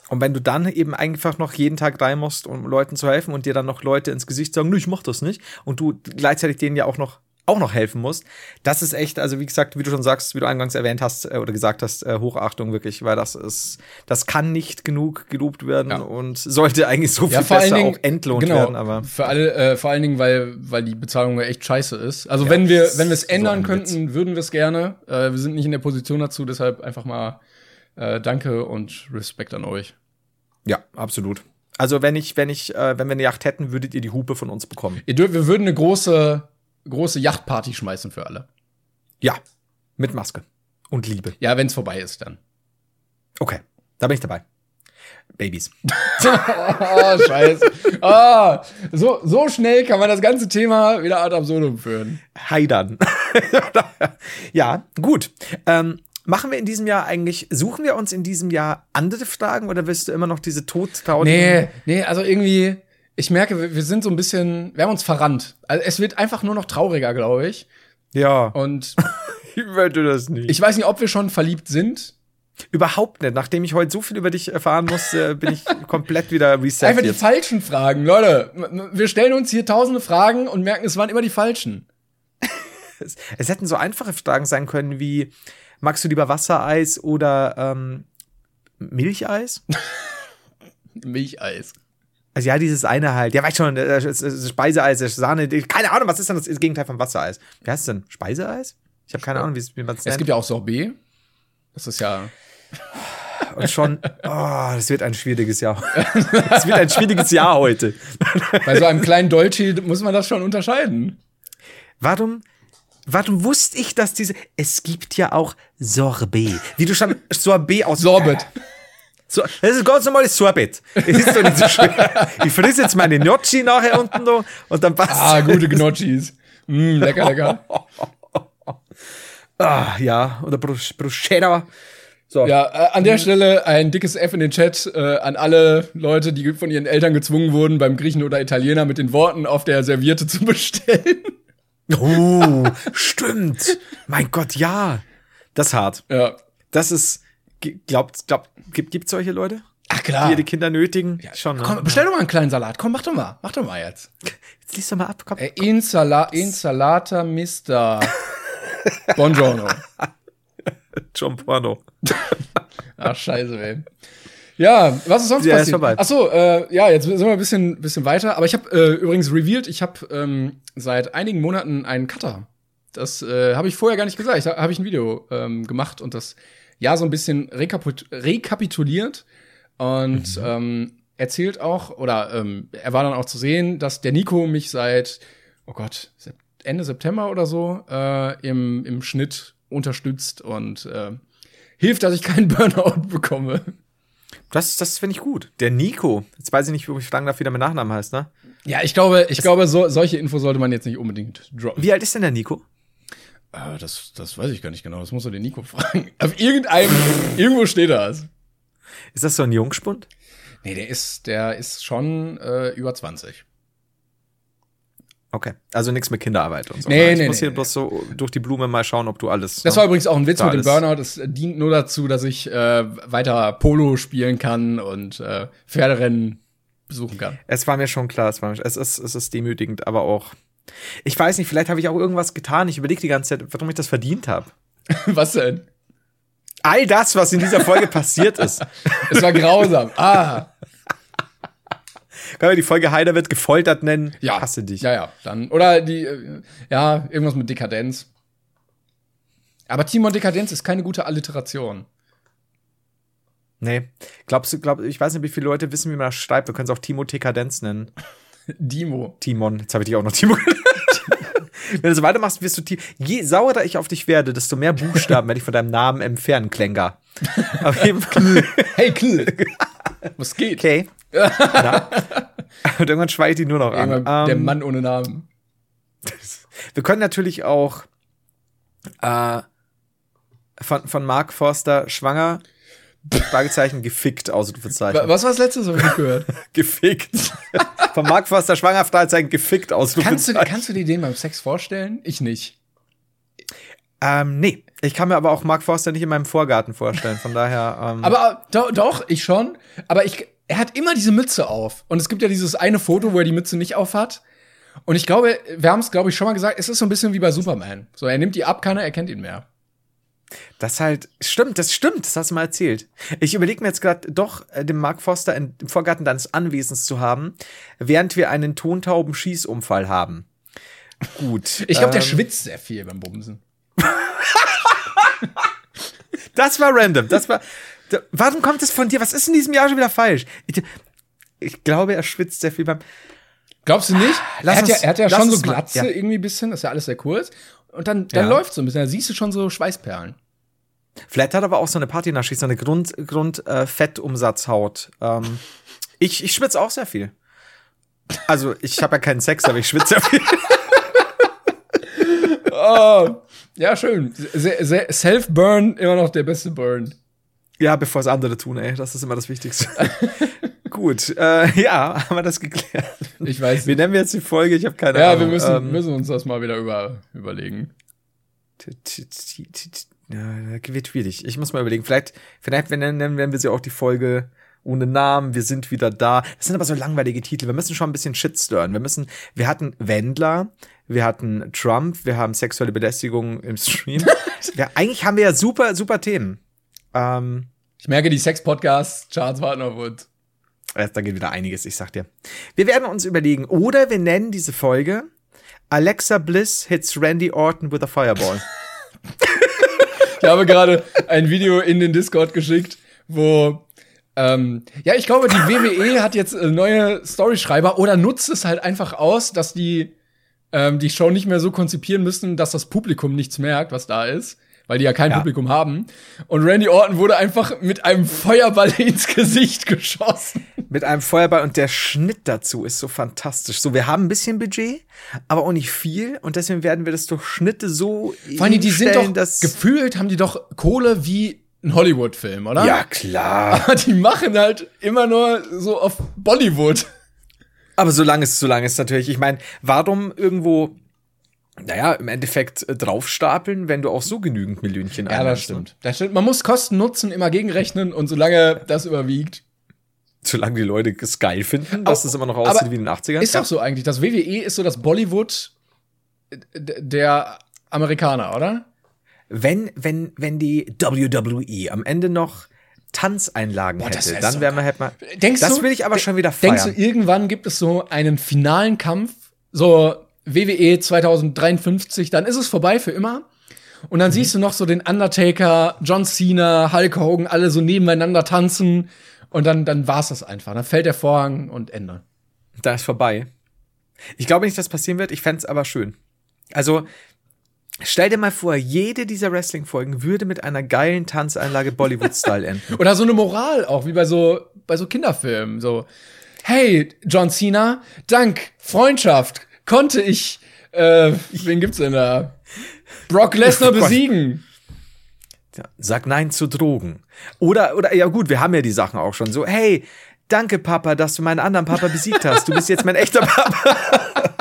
Und wenn du dann eben einfach noch jeden Tag rein musst, um Leuten zu helfen und dir dann noch Leute ins Gesicht sagen, nö, ich mach das nicht, und du gleichzeitig denen ja auch noch auch noch helfen musst, das ist echt, also wie gesagt, wie du schon sagst, wie du eingangs erwähnt hast äh, oder gesagt hast, äh, Hochachtung wirklich, weil das ist, das kann nicht genug gelobt werden Ja. und sollte eigentlich so viel Ja, besser Dingen, auch entlohnt genau, werden, aber für alle, äh, vor allen Dingen, weil, weil die Bezahlung ja echt scheiße ist. Also wenn wir, wenn wir es so ändern ein könnten, würden wir es gerne. Äh, wir sind nicht in der Position dazu, deshalb einfach mal äh, Danke und Respekt an euch. ja, absolut. Also wenn ich, wenn ich, äh, wenn wir eine Yacht hätten, würdet ihr die Hupe von uns bekommen. Wir würden eine große, große Yachtparty schmeißen für alle. Ja, mit Maske und Liebe. Ja, wenn es vorbei ist dann. Okay, da bin ich dabei. Babys. *laughs* Oh, scheiße. Ah, so, so schnell kann man das ganze Thema wieder ad absurdum führen. Heidern. *laughs* ja, gut. Ähm, machen wir in diesem Jahr eigentlich, suchen wir uns in diesem Jahr andere Fragen oder willst du immer noch diese todtraurigen? Nee, nee, also irgendwie, ich merke, wir, sind so ein bisschen, wir haben uns verrannt. Also es wird einfach nur noch trauriger, glaube ich. Ja, Und *laughs* ich möchte das nicht. ich weiß nicht, ob wir schon verliebt sind. Überhaupt nicht. Nachdem ich heute so viel über dich erfahren musste, bin ich *laughs* komplett wieder reset Einfach die jetzt. falschen Fragen, Leute. Wir stellen uns hier tausende Fragen und merken, es waren immer die falschen. *laughs* Es, es hätten so einfache Fragen sein können wie, magst du lieber Wassereis oder ähm, Milcheis? *laughs* Milcheis. Also ja, dieses eine halt. Ja, weißt schon, äh, es- es- Speiseeis, es- Sahne, keine Ahnung, was ist denn das Gegenteil von Wassereis? Wie heißt es denn? Speiseeis? Ich habe keine Ahnung, wie es- man es Es nennt. gibt ja auch Sorbet. Das ist ja. Und schon, oh, das wird ein schwieriges Jahr. *laughs* Es wird ein schwieriges Jahr heute. Bei so einem kleinen Dolce muss man das schon unterscheiden. Warum, warum wusste ich, dass diese, es gibt ja auch Sorbet. Wie du schon *laughs* Sorbet aus. Sorbet. So, das ist ganz normales Sorbet. Es ist doch nicht so schwer. Ich friss jetzt meine Gnocchi nachher unten da und dann passt Ah, gute Gnocchis. Mm, lecker, lecker. *laughs* Ah, ja, oder Brus- Bruschetta. So. Ja, äh, an der Stelle ein dickes F in den Chat äh, an alle Leute, die von ihren Eltern gezwungen wurden, beim Griechen oder Italiener mit den Worten auf der Serviette zu bestellen. Oh, stimmt. Mein Gott, ja. Das ist hart. Ja. Das ist, glaubt, glaubt, gibt, gibt's solche Leute, Ach die klar. ihre Kinder nötigen? Schon, ne? Komm, bestell doch mal einen kleinen Salat. Komm, mach doch mal. Mach doch mal jetzt. Jetzt liest doch mal ab, komm. Äh, Insala Insalata Mister. *laughs* Buongiorno. John Porno. Ach, scheiße, ey. Ja, was ist sonst Ja, ist passiert? vorbei. Ach so, äh, ja, jetzt sind wir ein bisschen, bisschen weiter. Aber ich habe äh, übrigens revealed, ich habe ähm, seit einigen Monaten einen Cutter. Das äh, habe ich vorher gar nicht gesagt. Da habe ich ein Video ähm, gemacht und das ja so ein bisschen rekapit rekapituliert und Mhm. ähm, erzählt auch, oder ähm, er war dann auch zu sehen, dass der Nico mich seit, oh Gott, Ende September oder so äh, im, im Schnitt unterstützt und äh, hilft, dass ich keinen Burnout *laughs* bekomme. Das, das finde ich gut. Der Nico. Jetzt weiß ich nicht, wo ich fragen darf, wie der mit Nachnamen heißt, ne? Ja, ich glaube, ich glaube, so, solche Info sollte man jetzt nicht unbedingt droppen. Wie alt ist denn der Nico? Äh, das, das weiß ich gar nicht genau. Das muss du den Nico *laughs* fragen. Auf irgendeinem, irgendwo steht das. Ist das so ein Jungspund? Nee, der ist, der ist schon äh, über 20. Okay. Also nichts mit Kinderarbeit und so. Nee, ne? Ich nee, muss nee, hier nee. bloß so durch die Blume mal schauen, ob du alles. Das ne? war übrigens auch ein Witz Da mit dem Burnout. Es dient nur dazu, dass ich äh, weiter Polo spielen kann und äh, Pferderennen besuchen kann. Es war mir schon klar, es, war mir, es, ist, es ist demütigend, aber auch. Ich weiß nicht, vielleicht habe ich auch irgendwas getan. Ich überlege die ganze Zeit, warum ich das verdient habe. *laughs* Was denn? All das, was in dieser Folge passiert ist. *laughs* Es war grausam. Ah, Können wir die Folge Heider wird gefoltert nennen? ja. Hasse dich. Ja, ja. Dann oder die, äh, ja, irgendwas mit Dekadenz. Aber Timon Dekadenz ist keine gute Alliteration. Nee. Glaubst du, glaub, ich weiß nicht, wie viele Leute wissen, wie man das schreibt. Wir können es auch Timo Dekadenz nennen. *laughs* Dimo. Timon. Jetzt habe ich dich auch noch Timo. *laughs* Wenn du so weitermachst, wirst du Ti- Je saurer ich auf dich werde, desto mehr Buchstaben werde ich von deinem Namen entfernen, Klenker. *laughs* Auf jeden Fall. Hey, Kill. *laughs* Was geht? Okay. Ja. *laughs* Und irgendwann schweige ich die nur noch an. Irgendwann der Ähm, Mann ohne Namen. Wir können natürlich auch äh, von, von Mark Forster schwanger, Fragezeichen, gefickt, Ausrufezeichen. Wa- Was war das letzte, hab ich gehört? *laughs* Gefickt. von Mark Forster schwanger, Fragezeichen, gefickt, kannst, du, Ausrufezeichen. kannst du dir den beim Sex vorstellen? Ich nicht. Ähm, nee. Ich kann mir aber auch Mark Forster nicht in meinem Vorgarten vorstellen, von daher. *laughs* Ähm, Aber äh, do, doch, ich schon. Aber ich, er hat immer diese Mütze auf. Und es gibt ja dieses eine Foto, wo er die Mütze nicht auf hat. Und ich glaube, wir haben es, glaube ich, schon mal gesagt, es ist so ein bisschen wie bei Superman. So, er nimmt die ab, keiner erkennt ihn mehr. Das halt, stimmt, das stimmt, das hast du mal erzählt. Ich überlege mir jetzt gerade doch, äh, den Mark Forster in, im Vorgarten deines Anwesens zu haben, während wir einen tontauben Schießunfall haben. Gut. Ich glaube, der ähm, schwitzt sehr viel beim Bumsen. Das war random. Das war. Da, warum kommt das von dir? Was ist in diesem Jahr schon wieder falsch? Ich, ich glaube, er schwitzt sehr viel beim. Glaubst du nicht? Lass er hat ja, uns- er hat ja schon so uns mal- Glatze ja. irgendwie ein bisschen, das ist ja alles sehr kurz. Und dann, dann Ja. läuft so ein bisschen, da siehst du schon so Schweißperlen. Vielleicht hat er aber auch so eine Partynaschi, so eine Grund, Grund äh, Fettumsatzhaut. Ähm, ich ich schwitze auch sehr viel. Also, ich habe ja keinen Sex, aber ich schwitze sehr viel. *laughs* Oh, ja, schön. Se- se- Self-Burn, immer noch der beste Burn. Ja, bevor es andere tun, ey. Das ist immer das Wichtigste. *laughs* Gut, äh, ja, haben wir das geklärt. Ich weiß Wie nicht. nennen wir jetzt die Folge? Ich habe keine Ja, Ahnung. wir müssen, Ähm, müssen uns das mal wieder über, überlegen. Ja, wird schwierig. Ich muss mal überlegen. Vielleicht, vielleicht wenn- nennen, nennen wir sie auch die Folge ohne Namen. Wir sind wieder da. Das sind aber so langweilige Titel. Wir müssen schon ein bisschen Shit stirren. Wir müssen, wir hatten Wendler, wir hatten Trump, wir haben sexuelle Belästigung im Stream. *laughs* ja, eigentlich haben wir ja super, super Themen. Ähm, Ich merke, die Sex-Podcasts, Charles warten auf uns. Da geht wieder einiges, ich sag dir. Wir werden uns überlegen, oder wir nennen diese Folge Alexa Bliss hits Randy Orton with a Fireball. *laughs* Ich habe gerade ein Video in den Discord geschickt, wo ähm, ja, ich glaube, die WWE hat jetzt äh, neue Storyschreiber oder nutzt es halt einfach aus, dass die ähm, die Show nicht mehr so konzipieren müssen, dass das Publikum nichts merkt, was da ist, weil die ja kein Ja. Publikum haben. Und Randy Orton wurde einfach mit einem Feuerball *laughs* ins Gesicht geschossen. Mit einem Feuerball und der Schnitt dazu ist so fantastisch. So, wir haben ein bisschen Budget, aber auch nicht viel und deswegen werden wir das durch Schnitte so Vor allem, die sind doch gefühlt haben die doch Kohle wie ein Hollywood-Film, oder? Ja, klar. Aber *laughs* die machen halt immer nur so auf Bollywood. Aber solange es, solange es natürlich, ich meine, warum irgendwo, naja, im Endeffekt äh, draufstapeln, wenn du auch so genügend Millionchen Ja, das einnimmst, stimmt. Das stimmt. Man muss Kosten Nutzen immer gegenrechnen und solange das überwiegt. Solange die Leute es geil finden, dass es immer noch aber aussieht wie in den 80ern. Ist doch so eigentlich. Das WWE ist so das Bollywood d- der Amerikaner, oder? wenn, wenn, wenn die WWE am Ende noch Tanzeinlagen Boah, das hätte, dann wären wir halt mal. Denkst das du, will ich aber schon wieder feiern. Denkst du, irgendwann gibt es so einen finalen Kampf, so WWE 2053, dann ist es vorbei für immer. Und dann siehst du noch so den Undertaker, John Cena, Hulk Hogan, alle so nebeneinander tanzen. Und dann, dann war's das einfach. Dann fällt der Vorhang und Ende. Da ist vorbei. Ich glaube nicht, dass passieren wird. Ich fänd's aber schön. Also, stell dir mal vor, jede dieser Wrestling-Folgen würde mit einer geilen Tanzeinlage Bollywood-Style *laughs* enden. Oder so eine Moral auch, wie bei so, bei so Kinderfilmen. So, hey, John Cena, dank Freundschaft konnte ich, äh, wen gibt's denn da? Brock Lesnar *laughs* besiegen. Ja, sag Nein zu Drogen. Oder, oder, ja gut, wir haben ja die Sachen auch schon so, hey, danke Papa, dass du meinen anderen Papa besiegt hast. Du bist jetzt mein echter Papa. *laughs*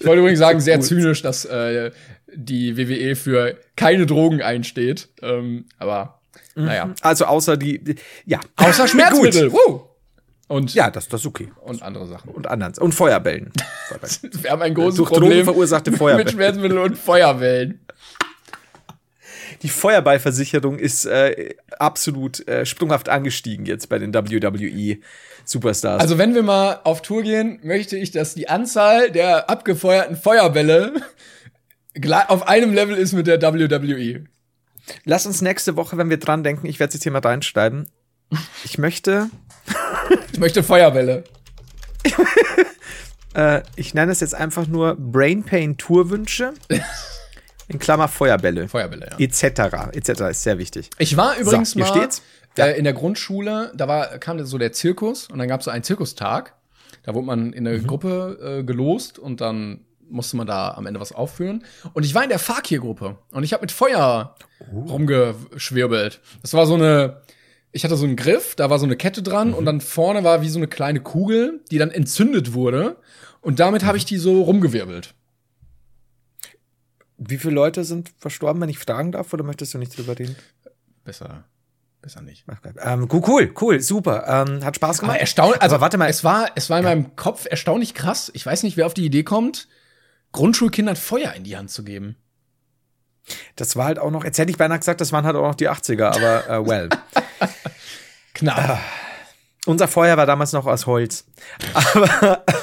Ich wollte übrigens sagen, sehr zynisch, dass äh, die WWE für keine Drogen einsteht. Ähm, aber naja. Also außer die, die ja. Außer *laughs* Schmerzmittel. Woo! Und, Ja, das, das ist okay. und andere Sachen. Und anderen. Und Feuerbällen. *laughs* Wir haben ein großes Durch Problem Drogen verursachte *laughs* mit Feuerbälle. Schmerzmitteln und Feuerwellen. Die Feuerballversicherung ist äh, absolut äh, sprunghaft angestiegen jetzt bei den WWE Superstars. Also wenn wir mal auf Tour gehen, möchte ich, dass die Anzahl der abgefeuerten Feuerbälle auf einem Level ist mit der WWE. lass uns nächste Woche, wenn wir dran denken, ich werde es jetzt hier mal reinschreiben. Ich möchte, Ich möchte Feuerbälle. *laughs* äh, ich nenne es jetzt einfach nur Brain Pain Tourwünsche. In Klammer Feuerbälle. Feuerbälle, ja. Etc. Etc. ist sehr wichtig. Ich war übrigens hier mal steht's. äh, in der Grundschule, da war, kam so der Zirkus und dann gab es so einen Zirkustag. Da wurde man in eine Mhm. Gruppe äh, gelost und dann musste man da am Ende was aufführen. Und ich war in der Fakir-Gruppe und ich habe mit Feuer Oh. rumgeschwirbelt. Das war so eine, ich hatte so einen Griff, da war so eine Kette dran Mhm. und dann vorne war wie so eine kleine Kugel, die dann entzündet wurde. Und damit habe ich die so rumgewirbelt. Wie viele Leute sind verstorben, wenn ich fragen darf, oder möchtest du nicht drüber reden? Besser, besser nicht. Ähm, cool, cool, cool, super. Ähm, hat Spaß gemacht. Aber erstaunlich, also Aber warte mal. es war, es war in meinem Kopf erstaunlich krass. Ich weiß nicht, wer auf die Idee kommt, Grundschulkindern Feuer in die Hand zu geben. Das war halt auch noch, jetzt hätte ich beinahe gesagt, das waren halt auch noch die 80er, aber äh, well. *laughs* Knapp. Unser Feuer war damals noch aus Holz.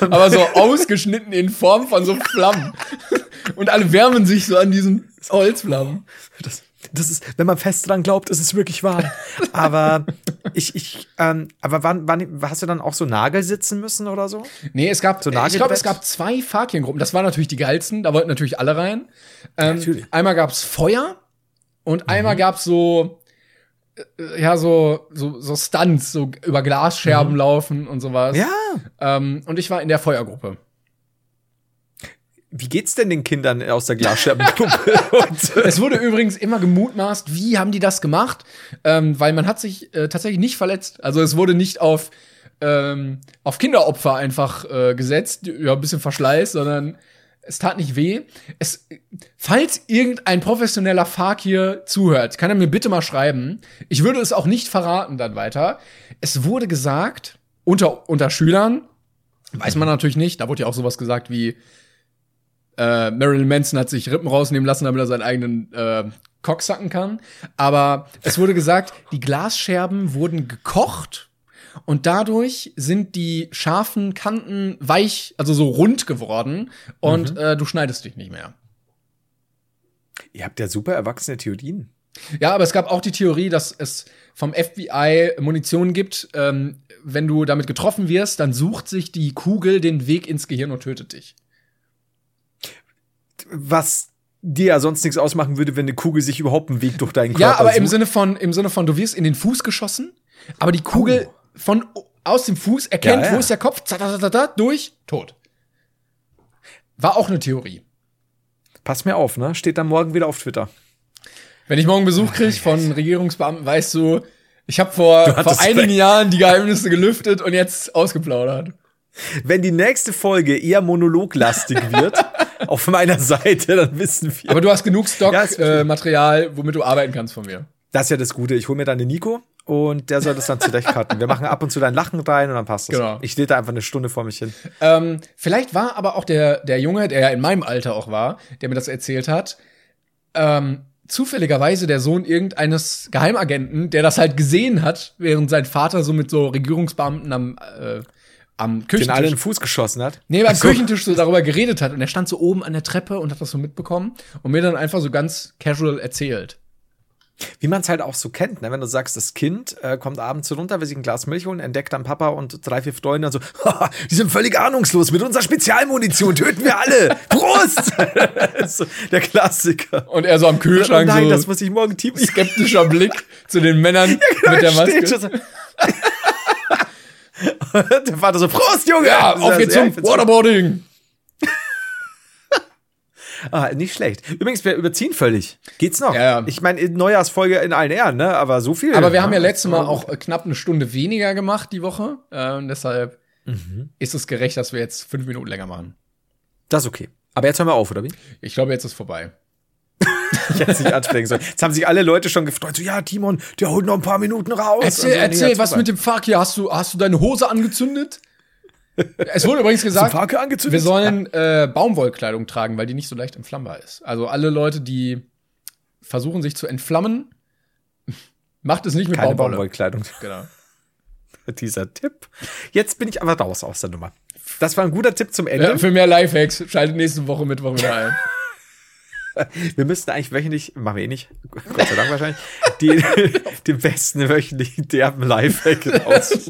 Aber so ausgeschnitten in Form von so *laughs* Flammen. Und alle wärmen sich so an diesen Holzflammen. Das, das ist, wenn man fest dran glaubt, ist es wirklich wahr. *laughs* Aber ich, ich, ähm, aber wann, wann, hast du dann auch so Nagel sitzen müssen oder so? Nee, es gab, So ich glaube, es gab zwei Fakirengruppen. Das waren natürlich die geilsten. Da wollten natürlich alle rein. Ähm, Natürlich. Einmal gab's Feuer und einmal gab's so, äh, ja, so, so, so Stunts, so über Glasscherben laufen und sowas. Ja. Ähm, und ich war in der Feuergruppe. Wie geht's denn den Kindern aus der äh, *laughs* Es wurde übrigens immer gemutmaßt, wie haben die das gemacht? Ähm, weil man hat sich äh, tatsächlich nicht verletzt. Also es wurde nicht auf, ähm, auf Kinderopfer einfach äh, gesetzt, ja, ein bisschen Verschleiß, sondern es tat nicht weh. Es, falls irgendein professioneller Fakir zuhört, kann er mir bitte mal schreiben. Ich würde es auch nicht verraten dann weiter. Es wurde gesagt, unter, unter Schülern, weiß man natürlich nicht, da wurde ja auch sowas gesagt wie, äh, Marilyn Manson hat sich Rippen rausnehmen lassen, damit er seinen eigenen äh, Cock sacken kann. Aber es wurde gesagt, die Glasscherben wurden gekocht und dadurch sind die scharfen Kanten weich, also so rund geworden und äh, du schneidest dich nicht mehr. Ihr habt ja super erwachsene Theorien. Ja, aber es gab auch die Theorie, dass es vom FBI Munition gibt. Ähm, wenn du damit getroffen wirst, dann sucht sich die Kugel den Weg ins Gehirn und tötet dich. Was dir ja sonst nichts ausmachen würde, wenn eine Kugel sich überhaupt einen Weg durch deinen Körper Ja, aber im sucht. Sinne von, im Sinne von, du wirst in den Fuß geschossen, aber die Kugel von aus dem Fuß erkennt, Oh. Ja, ja. wo ist der Kopf, zatatatata, durch, tot. War auch eine Theorie. Pass mir auf, ne? Steht dann morgen wieder auf Twitter. Wenn ich morgen Besuch kriege von Regierungsbeamten, weißt du, ich habe vor, vor einigen recht. Jahren die Geheimnisse gelüftet und jetzt ausgeplaudert. Wenn die nächste Folge eher monologlastig wird, *laughs* *laughs* auf meiner Seite, dann wissen wir. Aber du hast genug Ja, Stockmaterial, äh, Material, womit du arbeiten kannst von mir. Das ist ja das Gute. Ich hole mir dann den Nico und der soll das dann zurechtcutten. Wir machen ab und zu dein Lachen rein und dann passt das. Genau. Ich stehe da einfach eine Stunde vor mich hin. Ähm, vielleicht war aber auch der, der Junge, der ja in meinem Alter auch war, der mir das erzählt hat, ähm, zufälligerweise der Sohn irgendeines Geheimagenten, der das halt gesehen hat, während sein Vater so mit so Regierungsbeamten am, äh, am Den Küchentisch. alle in den Fuß geschossen hat. Nee, Ach so. Küchentisch so darüber geredet hat und er stand so oben an der Treppe und hat das so mitbekommen und mir dann einfach so ganz casual erzählt. Wie man es halt auch so kennt, ne? wenn du sagst, das Kind äh, kommt abends runter, will sich ein Glas Milch holen, entdeckt dann Papa und drei, vier Freunde dann so, "Haha, die sind völlig ahnungslos, mit unserer Spezialmunition töten wir alle. Prost! *laughs* So der Klassiker. Und er so am Oh Kühlschrank nein, so das muss ich morgen Team. skeptischer Blick zu den Männern *laughs* mit der Maske. *laughs* der Vater so, Prost, Junge! Ja, auf geht's ja, zum Waterboarding. *laughs* Ah, nicht schlecht. Übrigens, wir überziehen völlig. Geht's noch? Ja, ja. Ich meine, Neujahrsfolge in allen Ehren, ne? Aber so viel. Aber wir haben ja letztes Mal auch äh, knapp eine Stunde weniger gemacht die Woche. Äh, und deshalb Mhm. ist es gerecht, dass wir jetzt fünf Minuten länger machen. Das ist okay. Aber jetzt hören wir auf, oder wie? Ich glaube, jetzt ist vorbei. Ich hätte es nicht ansprechen sollen. Jetzt haben sich alle Leute schon gefreut. So, ja, Timon, der holt noch ein paar Minuten raus. Erzähl, Und so, nee, erzähl jetzt was mit dem Fuck hier. Hast du, hast du deine Hose angezündet? Es wurde übrigens gesagt, wir sollen äh, Baumwollkleidung tragen, weil die nicht so leicht entflammbar ist. Also alle Leute, die versuchen, sich zu entflammen, *laughs* macht es nicht mit Keine Baumwolle. Baumwollkleidung. Genau. *laughs* Dieser Tipp. Jetzt bin ich aber raus aus der Nummer. Das war ein guter Tipp zum Ende. Ja, für mehr Lifehacks schaltet nächste Woche Mittwoch wieder ein. Wir müssten eigentlich wöchentlich, machen wir eh nicht, Gott sei Dank wahrscheinlich, die, *laughs* den besten wöchentlichen derben Lifehack *laughs* aus.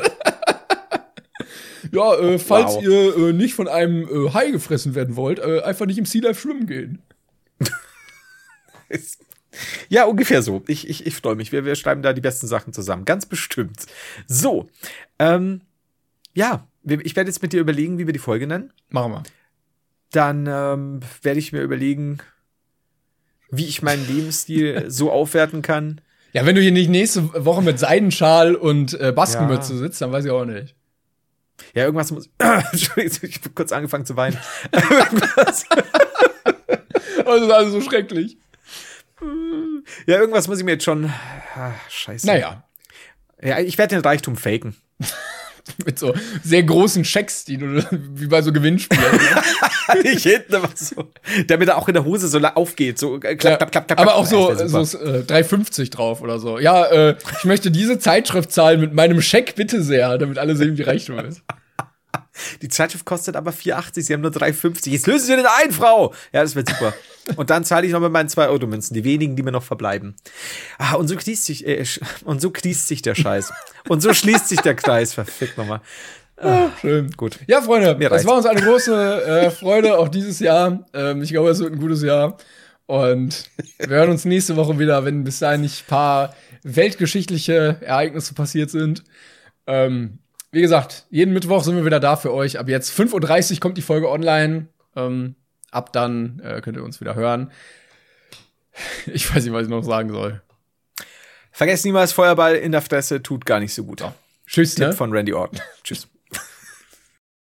Ja, äh, falls Wow. ihr äh, nicht von einem äh, Hai gefressen werden wollt, äh, einfach nicht im Sea Life schwimmen gehen. *laughs* Ja, ungefähr so. Ich, ich, ich freue mich. Wir, wir schreiben da die besten Sachen zusammen. Ganz bestimmt. So. Ähm, ja, ich werde jetzt mit dir überlegen, wie wir die Folge nennen. Machen wir. Dann ähm, werde ich mir überlegen, wie ich meinen Lebensstil so aufwerten kann. Ja, wenn du hier nicht nächste Woche mit Seidenschal und äh, Baskenmütze Ja. sitzt, dann weiß ich auch nicht. Ja, irgendwas muss. *coughs* Entschuldigung, ich habe kurz angefangen zu weinen. irgendwas, *laughs* Das ist alles so schrecklich. ja, irgendwas muss ich mir jetzt schon. Ah, scheiße. Naja, Ja, ich werde den Reichtum faken. *laughs* *laughs* mit so sehr großen Schecks, die du wie bei so Gewinnspielen. *laughs* ich hinten aber so. Damit er auch in der Hose so aufgeht. So äh, klapp, klapp, klapp, klapp. Aber auch so, so äh, 3,50 drauf oder so. Ja, äh, ich möchte diese Zeitschrift zahlen mit meinem Scheck bitte sehr, damit alle sehen, wie Reichtum ist. Die Zeitschrift kostet aber 4,80. Sie haben nur 3,50. Jetzt lösen Sie den ein, Frau. Ja, das wird super. *laughs* Und dann zahle ich noch mit meinen 2-Euro-Münzen. Die wenigen, die mir noch verbleiben. Ah, und so schließt sich, äh, und so schließt sich der Scheiß. *laughs* und so schließt sich der Kreis. Verfickt nochmal. Schön. Gut. Ja, Freunde, Mir es war uns eine große äh, Freude auch dieses Jahr. Ähm, ich glaube, es wird ein gutes Jahr. Und wir hören uns nächste Woche wieder, wenn bis dahin nicht ein paar weltgeschichtliche Ereignisse passiert sind. Ähm, wie gesagt, jeden Mittwoch sind wir wieder da für euch. Ab jetzt 5.30 Uhr kommt die Folge online. Ähm, ab dann äh, könnt ihr uns wieder hören. Ich weiß nicht, was ich noch sagen soll. Vergesst niemals, Feuerball in der Fresse tut gar nicht so gut. Tschüss, Tipp ne? von Randy Orton. *laughs* Tschüss.